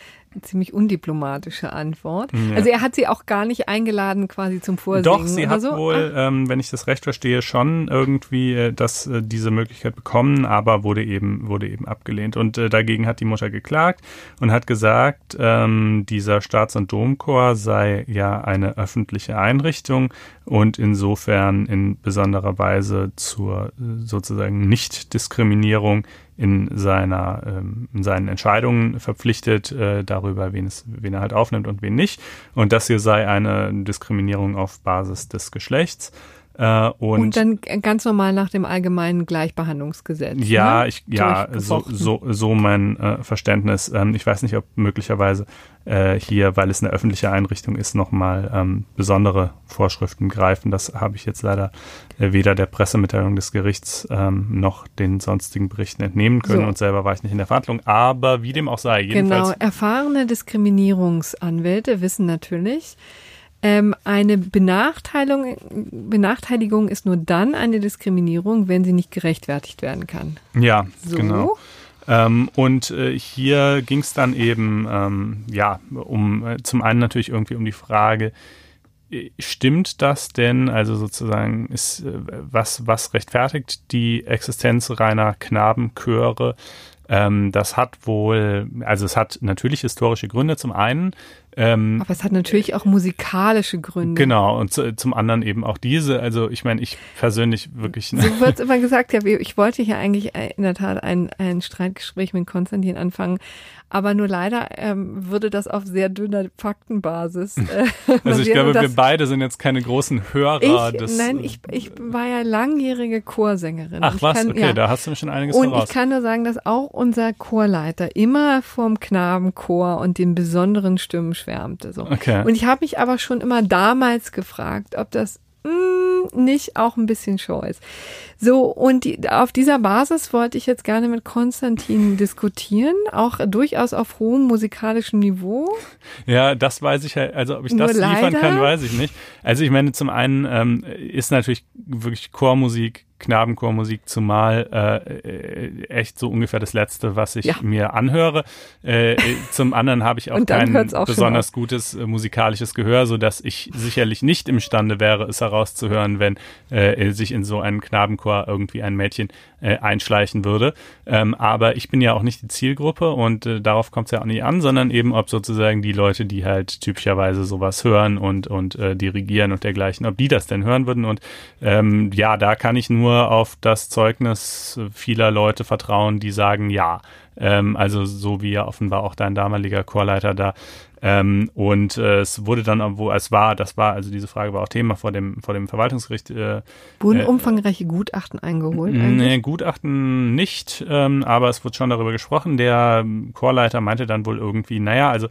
ziemlich undiplomatische Antwort. Ja. Also er hat sie auch gar nicht eingeladen quasi zum Vorsingen. Doch, sie hat so? wohl, ähm, wenn ich das recht verstehe, schon irgendwie äh, das, äh, diese Möglichkeit bekommen, aber wurde eben, wurde eben abgelehnt. Und äh, dagegen hat die Mutter geklagt und hat gesagt, ähm, dieser Staats- und Domchor sei ja eine öffentliche Einrichtung und insofern in besonderer Weise zur sozusagen Nichtdiskriminierung in seiner ähm, in seinen Entscheidungen verpflichtet darüber, wen es wen er halt aufnimmt und wen nicht. Und das hier sei eine Diskriminierung auf Basis des Geschlechts. Äh, und, und, dann ganz normal nach dem allgemeinen Gleichbehandlungsgesetz. Ja, ne? ich, ja, so, so, so mein äh, Verständnis. Ähm, ich weiß nicht, ob möglicherweise äh, hier, weil es eine öffentliche Einrichtung ist, nochmal ähm, besondere Vorschriften greifen. Das habe ich jetzt leider äh, weder der Pressemitteilung des Gerichts ähm, noch den sonstigen Berichten entnehmen können so. und selber war ich nicht in der Verhandlung. Aber wie dem auch sei, jedenfalls. Genau, erfahrene Diskriminierungsanwälte wissen natürlich, ähm, eine Benachteiligung, Benachteiligung ist nur dann eine Diskriminierung, wenn sie nicht gerechtfertigt werden kann. Ja, so. genau. Ähm, und äh, hier ging es dann eben, ähm, ja, um äh, zum einen natürlich irgendwie um die Frage, äh, stimmt das denn? Also sozusagen ist äh, was was rechtfertigt die Existenz reiner Knabenchöre? Ähm, das hat wohl, also es hat natürlich historische Gründe. Zum einen ähm, Aber es hat natürlich auch musikalische Gründe. Genau, und zu, zum anderen eben auch diese. Also ich meine, ich persönlich wirklich. So wird immer gesagt, ja, ich wollte ja eigentlich in der Tat ein, ein Streitgespräch mit Konstantin anfangen, aber nur leider ähm, würde das auf sehr dünner Faktenbasis. Äh, [laughs] also ich glaube, wir beide sind jetzt keine großen Hörer ich, des. Nein, ich, ich war ja langjährige Chorsängerin. Ach was, kann, okay, ja. da hast du mir schon einiges Und voraus. ich kann nur sagen, dass auch unser Chorleiter immer vom Knabenchor und den besonderen Stimmen schwärmte. So. Okay. Und ich habe mich aber schon immer damals gefragt, ob das mh, hm, nicht auch ein bisschen Show ist. So, und die, auf dieser Basis wollte ich jetzt gerne mit Konstantin diskutieren, auch durchaus auf hohem musikalischen Niveau. Ja, das weiß ich halt, also ob ich Nur das liefern leider. kann, weiß ich nicht. Also ich meine, zum einen ähm, ist natürlich wirklich Chormusik Knabenchormusik, zumal äh, echt so ungefähr das Letzte, was ich ja. mir anhöre. Äh, zum anderen habe ich [laughs] auch kein auch besonders gutes äh, musikalisches Gehör, so dass ich sicherlich nicht imstande wäre, es herauszuhören, wenn äh, sich in so einen Knabenchor irgendwie ein Mädchen äh, einschleichen würde. Ähm, aber ich bin ja auch nicht die Zielgruppe und äh, darauf kommt es ja auch nicht an, sondern eben ob sozusagen die Leute, die halt typischerweise sowas hören und und äh, dirigieren und dergleichen, ob die das denn hören würden. Und ähm, ja, da kann ich nur nur auf das Zeugnis vieler Leute vertrauen, die sagen ja. Ähm, also so wie ja offenbar auch dein damaliger Chorleiter da. Ähm, und äh, es wurde dann, wo es war, das war, also diese Frage war auch Thema vor dem, vor dem Verwaltungsgericht. Äh, Wurden äh, umfangreiche Gutachten eingeholt? Nee, Gutachten nicht, ähm, aber es wurde schon darüber gesprochen. Der Chorleiter meinte dann wohl irgendwie, naja, also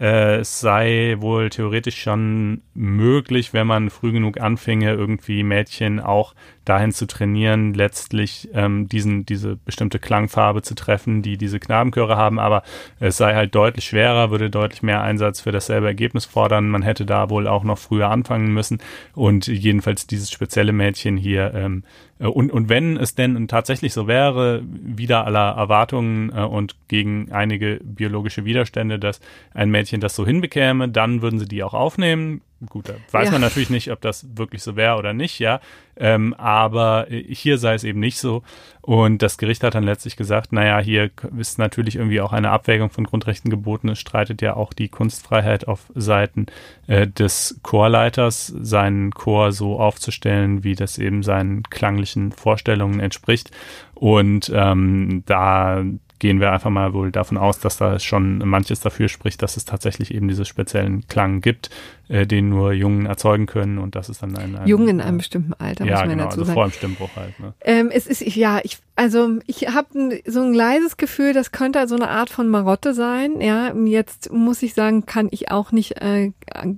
äh, es sei wohl theoretisch schon möglich, wenn man früh genug anfinge, irgendwie Mädchen auch dahin zu trainieren, letztlich ähm, diesen, diese bestimmte Klangfarbe zu treffen, die diese Knabenchöre haben, aber es sei halt deutlich schwerer, würde deutlich mehr Einsatz für dasselbe Ergebnis fordern. Man hätte da wohl auch noch früher anfangen müssen und jedenfalls dieses spezielle Mädchen hier ähm, äh, und, und wenn es denn tatsächlich so wäre, wieder aller Erwartungen äh, und gegen einige biologische Widerstände, dass ein Mädchen das so hinbekäme, dann würden sie die auch aufnehmen. Gut, da weiß ja. man natürlich nicht, ob das wirklich so wäre oder nicht, ja. Ähm, aber hier sei es eben nicht so. Und das Gericht hat dann letztlich gesagt, naja, hier ist natürlich irgendwie auch eine Abwägung von Grundrechten geboten. Es streitet ja auch die Kunstfreiheit auf Seiten äh, des Chorleiters, seinen Chor so aufzustellen, wie das eben seinen klanglichen Vorstellungen entspricht. Und ähm, da gehen wir einfach mal wohl davon aus, dass da schon manches dafür spricht, dass es tatsächlich eben diese speziellen Klang gibt, äh, den nur Jungen erzeugen können und das ist dann ein, ein Jungen in einem bestimmten Alter, ja, muss man genau, dazu also sagen. vor dem Stimmbruch halt. Ne? Ähm, es ist ja, ich also ich habe so ein leises Gefühl, das könnte so eine Art von Marotte sein. Ja, jetzt muss ich sagen, kann ich auch nicht äh,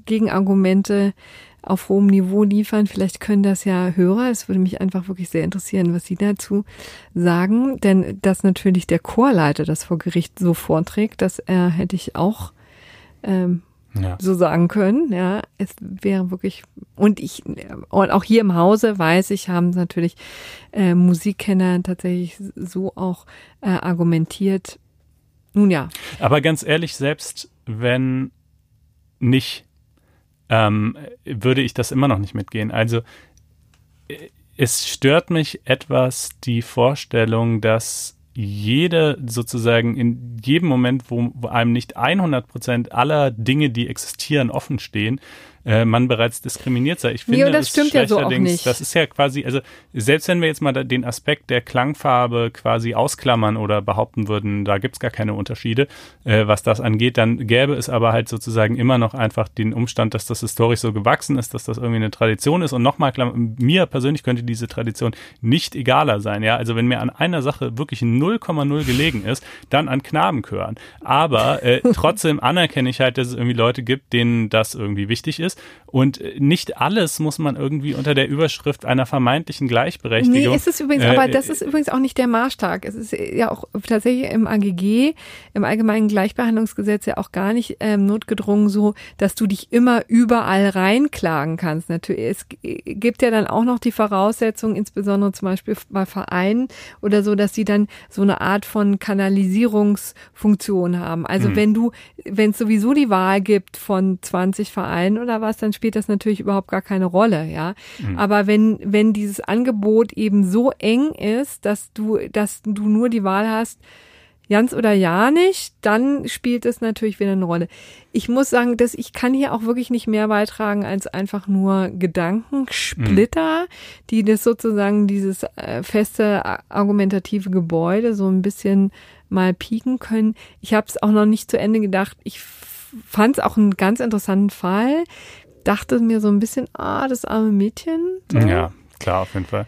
Gegenargumente auf hohem Niveau liefern. Vielleicht können das ja Hörer. Es würde mich einfach wirklich sehr interessieren, was Sie dazu sagen. Denn dass natürlich der Chorleiter das vor Gericht so vorträgt, das äh, hätte ich auch ähm, ja. so sagen können. Ja, es wäre wirklich und ich und auch hier im Hause weiß ich, haben natürlich äh, Musikkenner tatsächlich so auch äh, argumentiert. Nun ja. Aber ganz ehrlich, selbst wenn nicht ähm, würde ich das immer noch nicht mitgehen. Also äh, es stört mich etwas die Vorstellung, dass jede sozusagen in jedem Moment, wo, einem nicht 100 Prozent aller Dinge, die existieren, offen stehen, äh, man bereits diskriminiert sei. Ich finde, nee, das stimmt ja so auch nicht. Das ist ja quasi, also selbst wenn wir jetzt mal den Aspekt der Klangfarbe quasi ausklammern oder behaupten würden, da gibt's gar keine Unterschiede, äh, was das angeht, dann gäbe es aber halt sozusagen immer noch einfach den Umstand, dass das historisch so gewachsen ist, dass das irgendwie eine Tradition ist. Und nochmal, mir persönlich könnte diese Tradition nicht egaler sein. Ja, also wenn mir an einer Sache wirklich 0,0 gelegen ist, dann an Knabenchören. Aber äh, [laughs] trotzdem anerkenne ich halt, dass es irgendwie Leute gibt, denen das irgendwie wichtig ist. Und nicht alles muss man irgendwie unter der Überschrift einer vermeintlichen Gleichberechtigung. Nee, ist es übrigens, äh, aber das ist übrigens auch nicht der Maßstab. Es ist ja auch tatsächlich im AGG, im Allgemeinen Gleichbehandlungsgesetz ja auch gar nicht ähm, notgedrungen so, dass du dich immer überall reinklagen kannst. Natürlich, es gibt ja dann auch noch die Voraussetzung, insbesondere zum Beispiel bei Vereinen oder so, dass sie dann so eine Art von Kanalisierungsfunktion haben. Also hm. wenn du, wenn es sowieso die Wahl gibt von 20 Vereinen oder was, dann spielt das natürlich überhaupt gar keine Rolle, ja. Mhm. Aber wenn, wenn dieses Angebot eben so eng ist, dass du, dass du nur die Wahl hast, ganz oder ja nicht, dann spielt es natürlich wieder eine Rolle. Ich muss sagen, dass ich kann hier auch wirklich nicht mehr beitragen als einfach nur Gedankensplitter, mhm. die das sozusagen dieses äh, feste argumentative Gebäude so ein bisschen mal pieken können. Ich habe es auch noch nicht zu Ende gedacht. Ich fand es auch einen ganz interessanten Fall. Dachte mir so ein bisschen, ah, das arme Mädchen. So. Ja, klar, auf jeden Fall.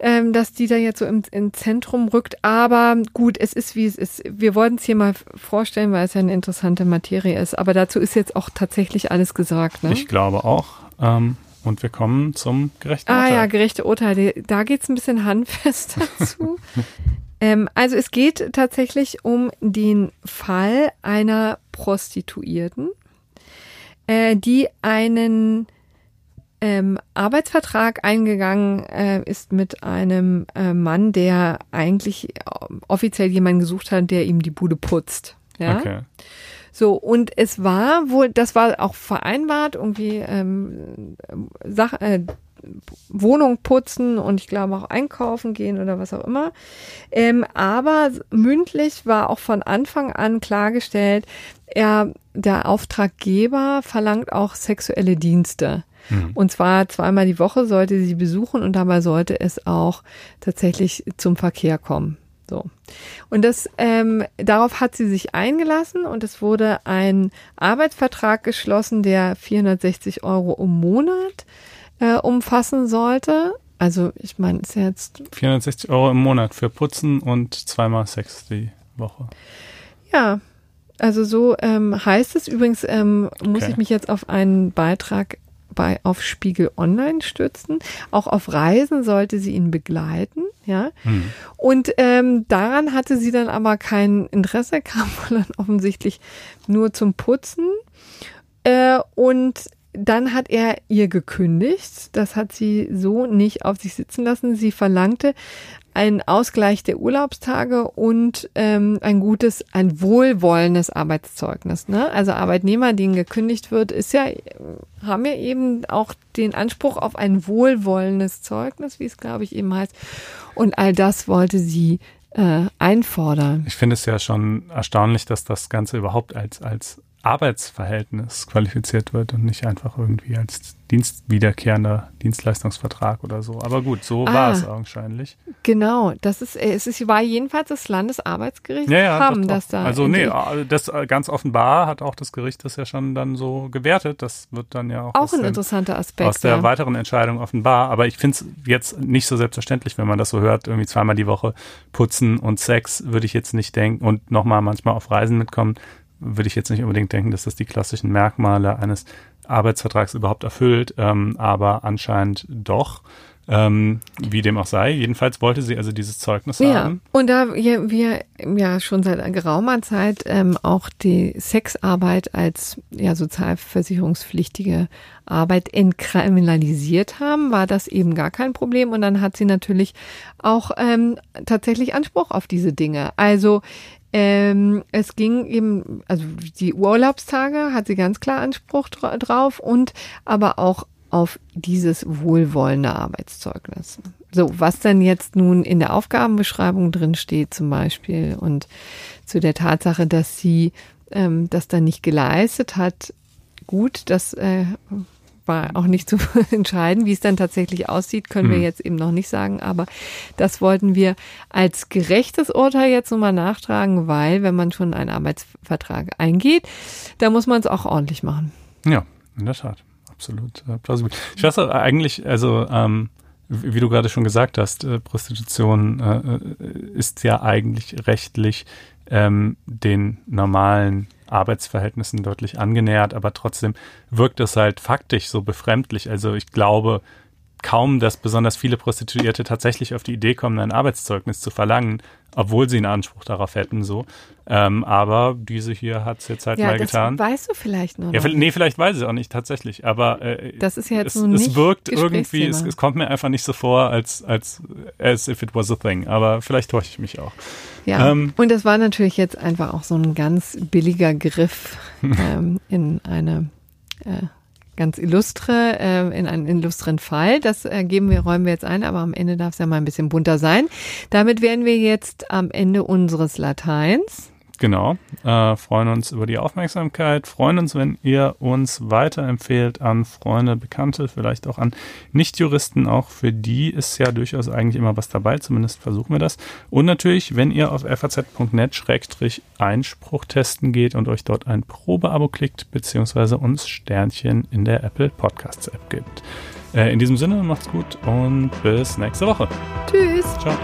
Ähm, dass die da jetzt so im, im Zentrum rückt. Aber gut, es ist wie es ist. Wir wollten es hier mal vorstellen, weil es ja eine interessante Materie ist. Aber dazu ist jetzt auch tatsächlich alles gesagt. Ne? Ich glaube auch. Ähm, Und wir kommen zum gerechten ah, Urteil. Ah ja, gerechte Urteile. Da geht's ein bisschen handfester [laughs] zu. Ähm, also es geht tatsächlich um den Fall einer Prostituierten, äh, die einen ähm, Arbeitsvertrag eingegangen äh, ist mit einem äh, Mann, der eigentlich äh, offiziell jemanden gesucht hat, der ihm die Bude putzt. Ja. Okay. So, und es war wohl, das war auch vereinbart, irgendwie ähm, Sach äh, Wohnung putzen und ich glaube auch einkaufen gehen oder was auch immer. Ähm, aber mündlich war auch von Anfang an klargestellt, er, der Auftraggeber verlangt auch sexuelle Dienste. Mhm. Und zwar zweimal die Woche sollte sie besuchen und dabei sollte es auch tatsächlich zum Verkehr kommen. So. Und das, ähm, darauf hat sie sich eingelassen und es wurde ein Arbeitsvertrag geschlossen, der 460 Euro im Monat äh, umfassen sollte. Also ich meine, ist ja jetzt 460 Euro im Monat für Putzen und zweimal Sex die Woche. Ja, also so ähm, heißt es. Übrigens ähm, muss okay. ich mich jetzt auf einen Beitrag bei auf Spiegel Online stützen. Auch auf Reisen sollte sie ihn begleiten, ja. Mhm. Und ähm, daran hatte sie dann aber kein Interesse, [laughs] kam dann offensichtlich nur zum Putzen. Äh, und dann hat er ihr gekündigt. Das hat sie so nicht auf sich sitzen lassen. Sie verlangte einen Ausgleich der Urlaubstage und ähm, ein gutes, ein wohlwollendes Arbeitszeugnis. Ne? Also Arbeitnehmer, denen gekündigt wird, ist ja, haben ja eben auch den Anspruch auf ein wohlwollendes Zeugnis, wie es glaube ich eben heißt. Und all das wollte sie äh, einfordern. Ich finde es ja schon erstaunlich, dass das Ganze überhaupt als, als Arbeitsverhältnis qualifiziert wird und nicht einfach irgendwie als dienstwiederkehrender Dienstleistungsvertrag oder so. Aber gut, so ah, war es augenscheinlich. Genau, das ist, es ist, war jedenfalls das Landesarbeitsgericht ja, ja, haben das da. Also nee, das äh, ganz offenbar hat auch das Gericht das ja schon dann so gewertet. Das wird dann ja auch, auch ein den, interessanter Aspekt aus der ja. weiteren Entscheidung offenbar. Aber ich finde es jetzt nicht so selbstverständlich, wenn man das so hört, irgendwie zweimal die Woche putzen und Sex würde ich jetzt nicht denken und nochmal manchmal auf Reisen mitkommen würde ich jetzt nicht unbedingt denken, dass das die klassischen Merkmale eines Arbeitsvertrags überhaupt erfüllt, ähm, aber anscheinend doch. Ähm, wie dem auch sei. Jedenfalls wollte sie also dieses Zeugnis ja. haben. Und da wir, wir ja schon seit geraumer Zeit ähm, auch die Sexarbeit als ja sozialversicherungspflichtige Arbeit entkriminalisiert haben, war das eben gar kein Problem. Und dann hat sie natürlich auch ähm, tatsächlich Anspruch auf diese Dinge. Also ähm, es ging eben, also die Urlaubstage hat sie ganz klar Anspruch drauf und aber auch auf dieses wohlwollende Arbeitszeugnis. So, was dann jetzt nun in der Aufgabenbeschreibung drin steht zum Beispiel und zu der Tatsache, dass sie ähm, das dann nicht geleistet hat, gut, das äh, war auch nicht zu [laughs] entscheiden. Wie es dann tatsächlich aussieht, können mhm. wir jetzt eben noch nicht sagen. Aber das wollten wir als gerechtes Urteil jetzt nochmal nachtragen, weil wenn man schon einen Arbeitsvertrag eingeht, da muss man es auch ordentlich machen. Ja, in der Tat. Absolut äh, plausibel. Ich weiß auch eigentlich, also ähm, wie du gerade schon gesagt hast, äh, Prostitution äh, äh ist ja eigentlich rechtlich ähm, den normalen Arbeitsverhältnissen deutlich angenähert, aber trotzdem wirkt es halt faktisch so befremdlich. Also ich glaube kaum, dass besonders viele Prostituierte tatsächlich auf die Idee kommen, ein Arbeitszeugnis zu verlangen, obwohl sie einen Anspruch darauf hätten, so. Ähm, aber diese hier hat es jetzt halt ja, mal das getan. Weißt du vielleicht noch? Ja, nee, vielleicht weiß ich auch nicht tatsächlich, aber äh, das ist ja jetzt es, so es wirkt irgendwie, es, es, kommt mir einfach nicht so vor, als, als as if it was a thing. Aber vielleicht täusche ich mich auch. Ja, ähm, und das war natürlich jetzt einfach auch so ein ganz billiger Griff [laughs] ähm, in eine äh, ganz illustre, äh, in einen illustren Fall. Das äh, geben wir, räumen wir jetzt ein, aber am Ende darf es ja mal ein bisschen bunter sein. Damit wären wir jetzt am Ende unseres Lateins. Genau. Äh, freuen uns über die Aufmerksamkeit. Freuen uns, wenn ihr uns weiterempfehlt an Freunde, Bekannte, vielleicht auch an Nichtjuristen. Auch für die ist ja durchaus eigentlich immer was dabei. Zumindest versuchen wir das. Und natürlich, wenn ihr auf faz.net-einspruch testen geht und euch dort ein Probeabo klickt, beziehungsweise uns Sternchen in der Apple Podcasts App gibt. Äh, in diesem Sinne, macht's gut und bis nächste Woche. Tschüss. Ciao.